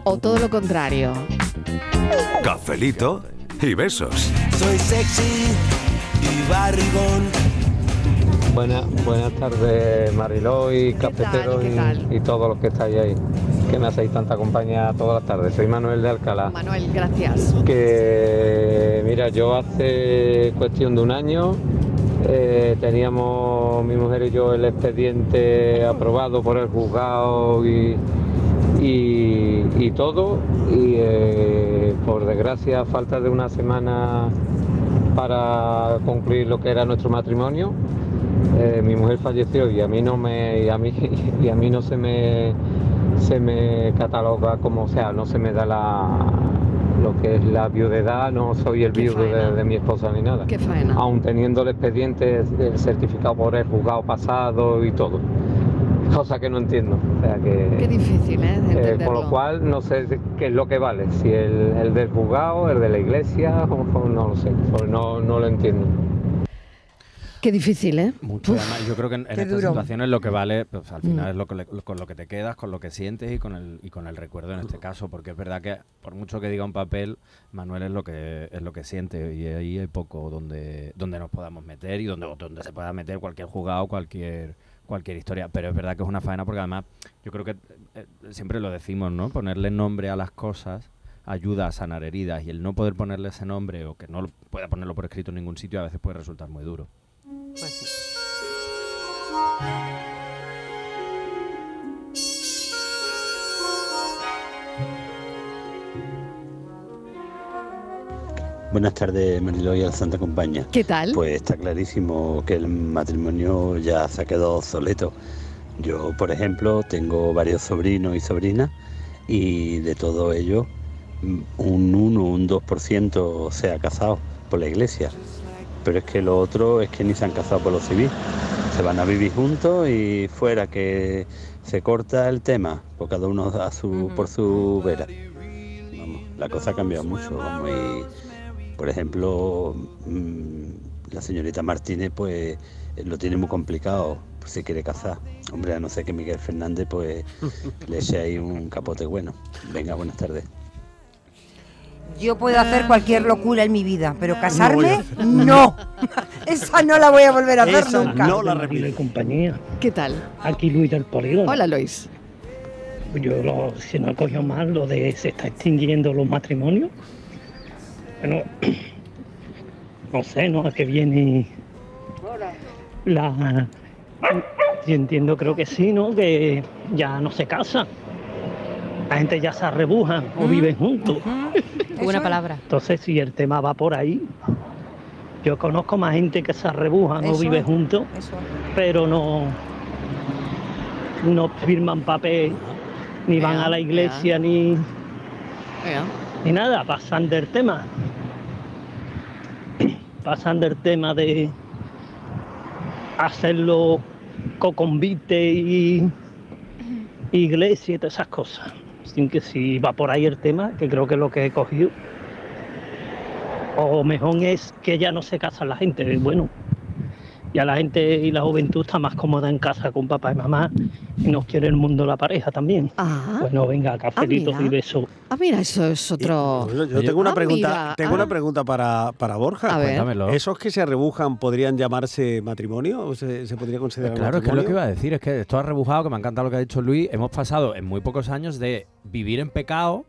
o todo lo contrario? Cafelito y besos. Soy sexy y barrigón. Buenas, buenas tardes, Mariló y cafeteros ¿Qué y- tal? Y, todos los que estáis ahí, que me hacéis tanta compañía todas las tardes. Soy Manuel de Alcalá. Manuel, gracias. Que, mira, yo hace cuestión de un año eh, teníamos mi mujer y yo el expediente aprobado por el juzgado y, y, y todo. Y eh, por desgracia, a falta de una semana para concluir lo que era nuestro matrimonio, eh, mi mujer falleció y a mí no me y a mí y a mí no se me se me cataloga como o sea no se me da la lo que es la viudedad no soy el viudo de, mi esposa ni nada Qué faena. aún teniendo el expediente el certificado por el juzgado pasado y todo cosa que no entiendo o sea que Qué difícil, ¿eh? eh, entenderlo. con lo cual no sé qué es lo que vale, si el, el del juzgado, el de la iglesia, o, o no lo sé, no, no lo entiendo. Qué difícil, ¿eh? Mucho. Uf, además, yo creo que en, estas duro. situaciones lo que vale, pues, al final Mm. es lo que le- con lo que te quedas, con lo que sientes y con el y con el recuerdo en este caso, porque es verdad que por mucho que diga un papel, Manuel es lo que es lo que siente y ahí hay poco donde donde nos podamos meter y donde donde se pueda meter cualquier jugado, cualquier cualquier historia, pero es verdad que es una faena porque además yo creo que eh, siempre lo decimos, ¿no? Ponerle nombre a las cosas ayuda a sanar heridas y el no poder ponerle ese nombre o que no pueda ponerlo por escrito en ningún sitio a veces puede resultar muy duro. Buenas tardes, Mariló y Santa Compañía. ¿Qué tal? Pues está clarísimo que el matrimonio ya se ha quedado obsoleto. Yo, por ejemplo, tengo varios sobrinos y sobrinas y de todo ello un 1, un 2% se ha casado por la iglesia. Pero es que lo otro es que ni se han casado por lo civil. Se van a vivir juntos y fuera que se corta el tema, por cada uno a su, por su vera. Vamos, la cosa ha cambiado mucho. Vamos, y, por ejemplo, mm, la señorita Martínez pues eh, lo tiene muy complicado pues, si quiere casar. Hombre, a no ser que Miguel Fernández pues le eche ahí un capote bueno. Venga, buenas tardes. Yo puedo hacer cualquier locura en mi vida, pero casarme, no. Esa no la voy a volver a hacer Esa nunca. no la repito. compañía. ¿Qué tal? Aquí Luis del Polígono. Hola, Luis. Yo, lo, si no he cogido mal, lo de se está extinguiendo los matrimonios. Bueno, no sé, ¿no? ¿A qué viene la... Yo entiendo, creo que sí, ¿no? Que ya no se casan. La gente ya se arrebujan o viven juntos. Buena palabra. Entonces, si el tema va por ahí, yo conozco más gente que se arrebuja, no vive juntos, pero no, no firman papel, ni van a la iglesia, ni, ni nada, pasan del tema. Pasan del tema de hacerlo con convite y iglesia y todas esas cosas. Sin que si va por ahí el tema, que creo que es lo que he cogido, o mejor es que ya no se casa la gente. Bueno, ya la gente y la juventud está más cómoda en casa con papá y mamá y nos quiere el mundo la pareja también. Bueno, venga, cafelitos mira. y besos. Ah, mira, eso es otro. Yo, yo tengo una Ah, pregunta, mira, tengo ah. una pregunta para, para Borja. A ver. ¿Esos que se arrebujan podrían llamarse matrimonio? ¿O se, se podría considerar Claro, es que es lo que iba a decir, es que esto ha rebujado, que me encanta lo que ha dicho Luis. Hemos pasado en muy pocos años de vivir en pecado,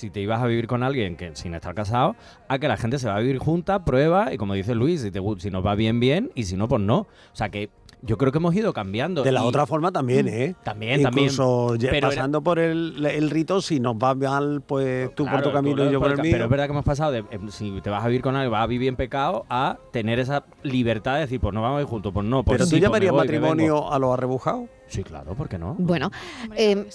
si te ibas a vivir con alguien que sin estar casado, a que la gente se va a vivir junta, prueba, y como dice Luis, si, te gu- si nos va bien, bien, y si no, pues no. O sea que yo creo que hemos ido cambiando. De la y- otra forma también, ¿eh? También, Incluso también. Pero era- pasando por el, el rito, si nos va mal, pues tú por Claro, tu camino tú y yo por el mío. Pero es verdad que hemos pasado de, em, si te vas a vivir con alguien, vas a vivir en pecado, a tener esa libertad de decir, pues no vamos a ir juntos, pues no, pues ¿Pero sí, tú pues llamarías voy, vengo. matrimonio a los arrebujados? Sí, claro, ¿por qué no? Bueno, eh,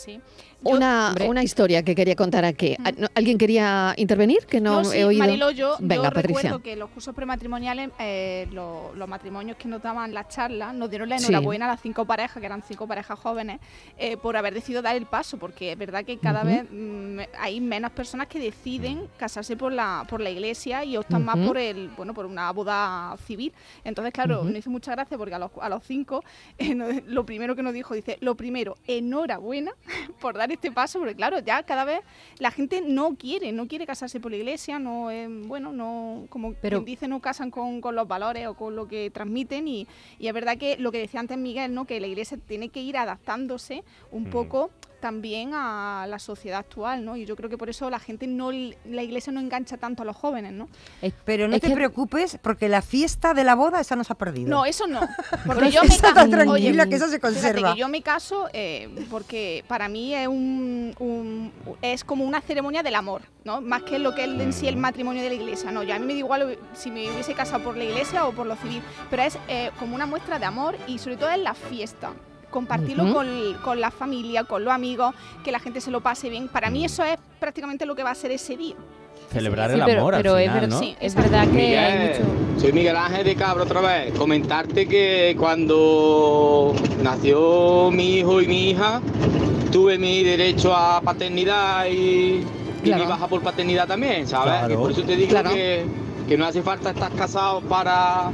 una, una historia que quería contar aquí. Ah, ¿Alguien quería intervenir? Que no Yo sí, he oído. Marilo, yo, Venga, yo Patricia. recuerdo que los cursos prematrimoniales, eh, lo- los matrimonios que nos daban las charlas, nos dieron la Sí. enhorabuena a las cinco parejas, que eran cinco parejas jóvenes, eh, por haber decidido dar el paso, porque es verdad que cada vez mm, hay menos personas que deciden casarse por la, por la iglesia y optan más por el, bueno, por una boda civil. Entonces, claro, me hizo mucha gracia porque a los, a los cinco, eh, no- lo primero que nos dijo, dice, lo primero, enhorabuena por dar este paso, porque claro, ya cada vez la gente no quiere, no quiere casarse por la iglesia, no, eh, bueno, no, como Pero- quien dice, no casan con, con los valores o con lo que transmiten y, y es verdad que lo que decía antes Miguel, ¿no? que la iglesia tiene que ir adaptándose un Mm. poco también a la sociedad actual, ¿no? Y yo creo que por eso la gente no, la iglesia no engancha tanto a los jóvenes, ¿no? Pero no es te que- preocupes porque la fiesta de la boda esa no se ha perdido. No, eso no. Porque yo me esa ca- está tranquila, Oye, que eso se conserva. que yo me caso eh, porque para mí es un, un- es como una ceremonia del amor, ¿no? Más que lo que es en sí el matrimonio de la iglesia. No, yo a mí me da igual si me hubiese casado por la iglesia o por lo civil, pero es eh, como una muestra de amor y sobre todo es la fiesta. Compartirlo con, con la familia, con los amigos, que la gente se lo pase bien. Para mí eso es prácticamente lo que va a ser ese día. Celebrar Sí, el pero- amor pero al es final, ¿no? sí, Es verdad que hay mucho. soy Miguel Ángel de Cabra otra vez. Comentarte que cuando nació mi hijo y mi hija, tuve mi derecho a paternidad y, y mi baja por paternidad también, ¿sabes? Claro. Y por eso te digo Claro. que, que no hace falta estar casado para,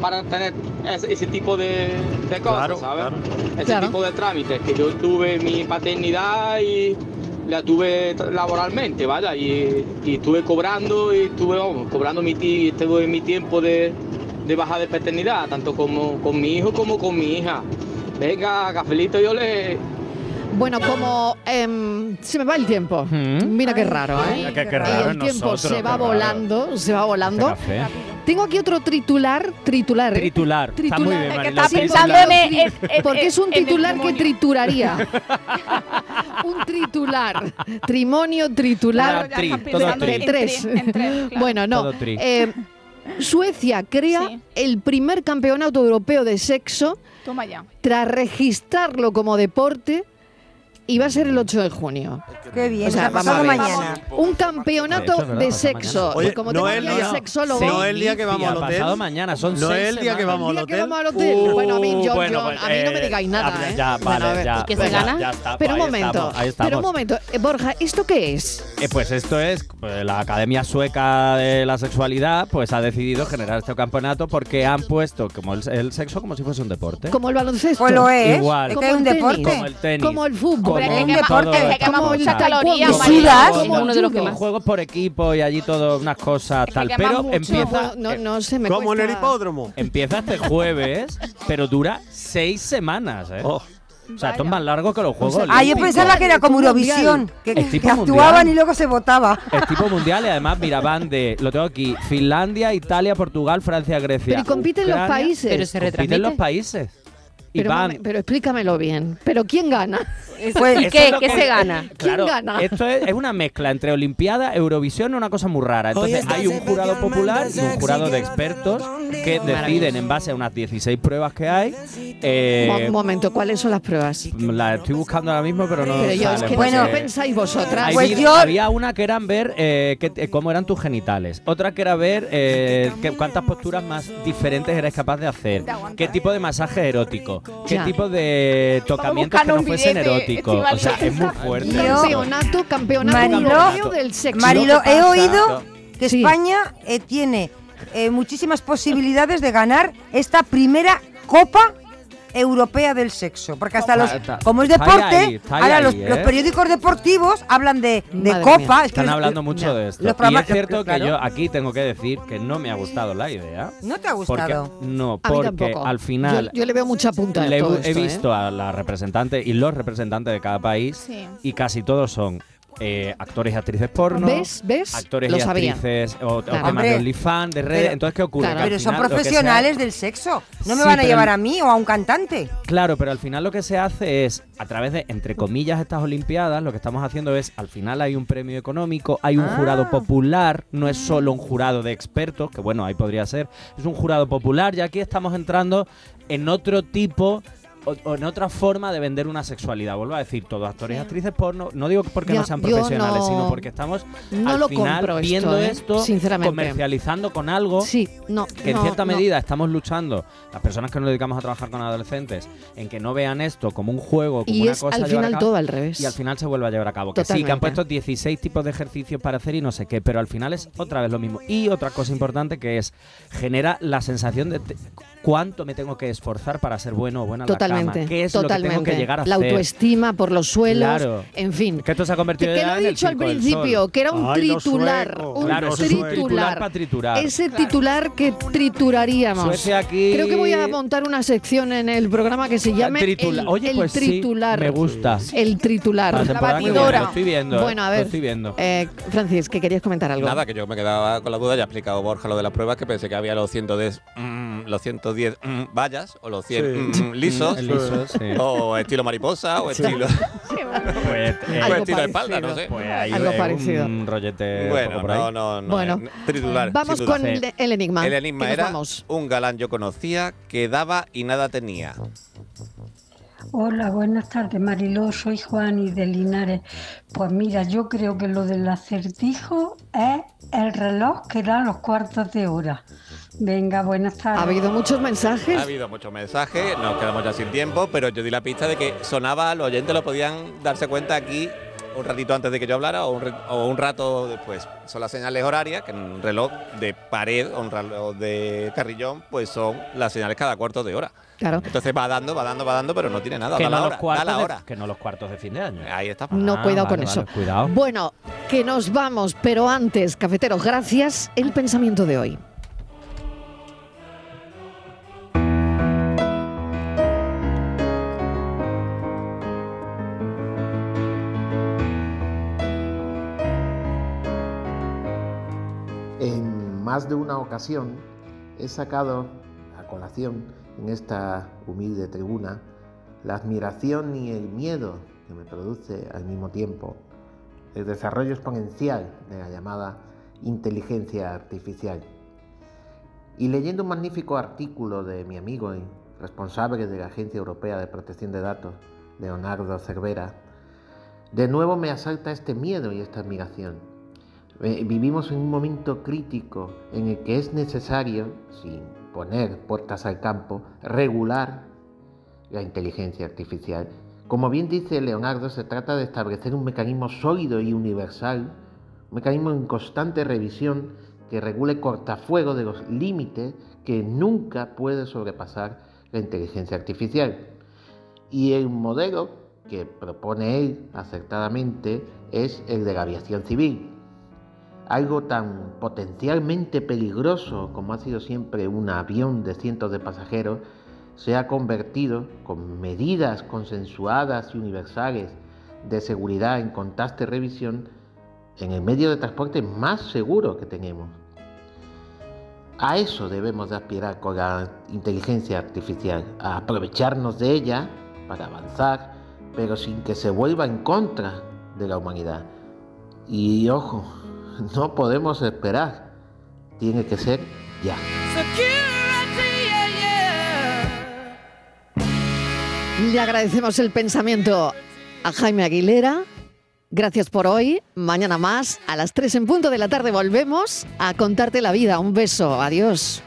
para tener ese, ese tipo de, de cosas, Claro, ¿sabes? claro. Ese Claro. tipo de trámites, que yo tuve mi paternidad y la tuve laboralmente, vaya, y, y estuve cobrando y estuve vamos, cobrando mi, ti- tuve mi tiempo de, de baja de paternidad, tanto como con mi hijo como con mi hija. Venga, cafelito, yo le... Bueno, como em, se me va el tiempo. Mira qué raro, ¿eh? Mira qué- qué raro el en tiempo nosotros, se va raro. volando, se va volando. Este. Tengo aquí otro titular, tritular. ¿eh? Tritular. Está muy bien, Es que Mariló, estaba tritular. pensando en- en- en- porque es un en el titular que trituraría. un tritular. Trimonio, tritular. Claro, ya está Todo pensando de tres. en tres, claro. Bueno, no. Todo tri. Eh, Suecia crea el primer campeonato europeo de sexo Toma ya. tras registrarlo como deporte y va a ser el 8 de junio. Qué bien, O sea, vamos a ver. mañana. Un campeonato De hecho, de sexo. Oye, como no el día- sexólogo. no es el día que vamos al hotel. Pasado mañana, son No el día que vamos al que hotel. vamos al hotel. bueno, a mí, John, bueno, John, pues, a mí no me eh, digáis nada, ya, ¿eh? ya, Bueno, vale, ver. ya, ¿Y qué se gana? ya está, Pero un ahí momento, estamos, ahí pero un estamos. momento. Eh, Borja, ¿esto qué es? Eh, pues esto es, pues, la Academia Sueca de la Sexualidad pues ha decidido generar este campeonato porque han puesto como el, el sexo como si fuese un deporte. Como el baloncesto. Pues lo es. Igual. Es Como que es un deporte. Como el tenis. Como el fútbol. Hombre, Como es que deporte. es que quema muchas calorías. ¿Y María. sudas? Es uno de los que más. juegos por equipo y allí todo unas cosas que tal. Pero empieza, No, no sé, me Como en el hipódromo. empieza este jueves, pero dura seis semanas, ¿eh? Oh. O sea, esto es más largo que los Juegos Ah, yo pensaba que era como Eurovisión, que, que tipo actuaban y luego se votaba. Es tipo mundial y además, mira, van de, lo tengo aquí, Finlandia, Italia, Portugal, Francia, Grecia. Pero y compiten los Ucrania. países. Pero se Compiten retransmite. los países. Pero, van. mame- pero explícamelo bien. ¿Pero quién gana? Pues, ¿Y Eso qué, qué que- se gana? ¿Quién Claro, gana? esto es, es una mezcla entre Olimpiada, Eurovisión, una cosa muy rara. Entonces hay un jurado popular y un jurado de expertos que deciden en base a unas 16 pruebas que hay. eh, Un momento, ¿cuáles son las pruebas? la estoy buscando ahora mismo, pero no Pero yo, es sale, que Bueno, qué pensáis vosotras. Hay Pues yo- Había una que eran ver eh, eh, cómo eran tus genitales. Otra que era ver eh, cuántas posturas más diferentes eres capaz de hacer. Qué tipo de masaje erótico. Qué Ya. tipo de tocamientos que no fuesen billete, eróticos. O sea, es muy fuerte. Yo- Campeonato, campeonato europeo del sexo. Marilo, he oído que Sí. España eh, tiene eh, muchísimas posibilidades de ganar esta primera Copa Europea del Sexo. Porque hasta los, como es está deporte, ahí, está ahí, ahora los, ¿eh? los periódicos deportivos hablan de, de Copa. mía. Es que Están los- hablando mucho no, de esto. los Y es cierto claro. que yo aquí tengo que decir que no me ha gustado la idea. ¿No te ha Porque, gustado? no, A mí porque al final Yo, yo le veo mucha punta a le- todo he esto, ¿eh? visto a la representante y los representantes de cada país Sí. y casi todos son eh, actores y actrices porno. ¿Ves? ¿Ves? Actores Lo y sabía. actrices o, temas Hombre, de OnlyFans, de redes. pero- Entonces, ¿qué ocurre? Claro. Que al Pero son final lo que se profesionales del sexo. No me Sí, van a pero llevar a mí o a un cantante. Claro, pero al final lo que se hace es, a través de, entre comillas, estas Olimpiadas, lo que estamos haciendo es, al final hay un premio económico, hay un Ah. jurado popular, no es solo un jurado de expertos, que bueno, ahí podría ser, es un jurado popular, y aquí estamos entrando en otro tipo o, o en otra forma de vender una sexualidad. Vuelvo a decir, todos actores y actrices porno, no digo porque no sean profesionales, no- sino porque estamos No al lo final esto, viendo ¿eh? esto, comercializando con algo Sí, no. que en cierta medida estamos luchando, las personas que nos dedicamos a trabajar con adolescentes, en que no vean esto como un juego, como Y una es cosa al final todo al revés. y al final se vuelve a llevar a cabo. Que sí, que han puesto 16 tipos de ejercicios para hacer y no sé qué, pero al final es otra vez lo mismo. Y otra cosa importante que es, genera la sensación de cuánto me tengo que esforzar para ser bueno o buena en la Totalmente. cama. ¿Qué es totalmente. lo que tengo que llegar a La hacer? autoestima por los suelos. Claro. En fin. Que esto se ha Que, convertido que ya lo en he el dicho al principio, que era un Ay, tritular. suecos. Un Claro, tritular. para triturar. Ese titular que trituraríamos. Aquí- Creo que voy a montar una sección en el programa que se llame Tritula- el, Oye, el pues sí, tritular. me gusta. El tritular. La que viene, lo estoy viendo, ¿eh? Bueno, a Lo ver. estoy viendo. eh, Francis, que querías comentar algo. Nada, que yo me quedaba con la duda, ya ha explicado Borja lo de las pruebas, que pensé que había los 110, mm, los 110 mm, vallas, o los 100 Sí. mm, lisos, Mm, lisos, sí. o estilo mariposa, o estilo, Pues, eh, o estilo espalda, no sé. Pues ahí Algo parecido. un rollete Bueno, poco por ahí. no, no, no. Bueno, eh, titular, Vamos con el, el enigma. El enigma era vamos. un galán yo conocía que daba y nada tenía. Hola, buenas tardes, Mariló. Soy Juan y de Linares. Pues mira, yo creo que lo del acertijo es el reloj que da los cuartos de hora. Venga, buenas tardes. Ha habido muchos mensajes. Ha habido muchos mensajes, nos quedamos ya sin tiempo, pero yo di la pista de que sonaba, los oyentes lo podían darse cuenta aquí un ratito antes de que yo hablara o un, o un rato después. Son las señales horarias, que en un reloj de pared o un reloj de carrillón, pues son las señales cada cuarto de hora. Claro. Entonces va dando, va dando, va dando, pero no tiene nada. Que da no, la los hora, da cuartos la de- hora. que no los cuartos de fin de año. Ahí está. No, Ah, cuidado con eso. vale, cuidado. Bueno, que nos vamos, pero antes, cafeteros, gracias. El pensamiento de hoy. Más de una ocasión he sacado a colación en esta humilde tribuna la admiración y el miedo que me produce al mismo tiempo el desarrollo exponencial de la llamada inteligencia artificial. Y leyendo un magnífico artículo de mi amigo y responsable de la Agencia Europea de Protección de Datos, Leonardo Cervera, de nuevo me asalta este miedo y esta admiración. Eh, vivimos en un momento crítico en el que es necesario, sin poner puertas al campo, regular la inteligencia artificial. Como bien dice Leonardo, se trata de establecer un mecanismo sólido y universal, un mecanismo en constante revisión que regule cortafuego de los límites que nunca puede sobrepasar la inteligencia artificial. Y el modelo que propone él acertadamente es el de la aviación civil. Algo tan potencialmente peligroso como ha sido siempre un avión de cientos de pasajeros se ha convertido, con medidas consensuadas y universales de seguridad en constante revisión, en el medio de transporte más seguro que tenemos. A eso debemos de aspirar con la inteligencia artificial, aprovecharnos de ella para avanzar, pero sin que se vuelva en contra de la humanidad. Y ojo, no podemos esperar, tiene que ser ya. Le agradecemos el pensamiento a Jaime Aguilera. Gracias por hoy. Mañana más, a las 3 en punto de la tarde volvemos a contarte la vida. Un beso. Adiós.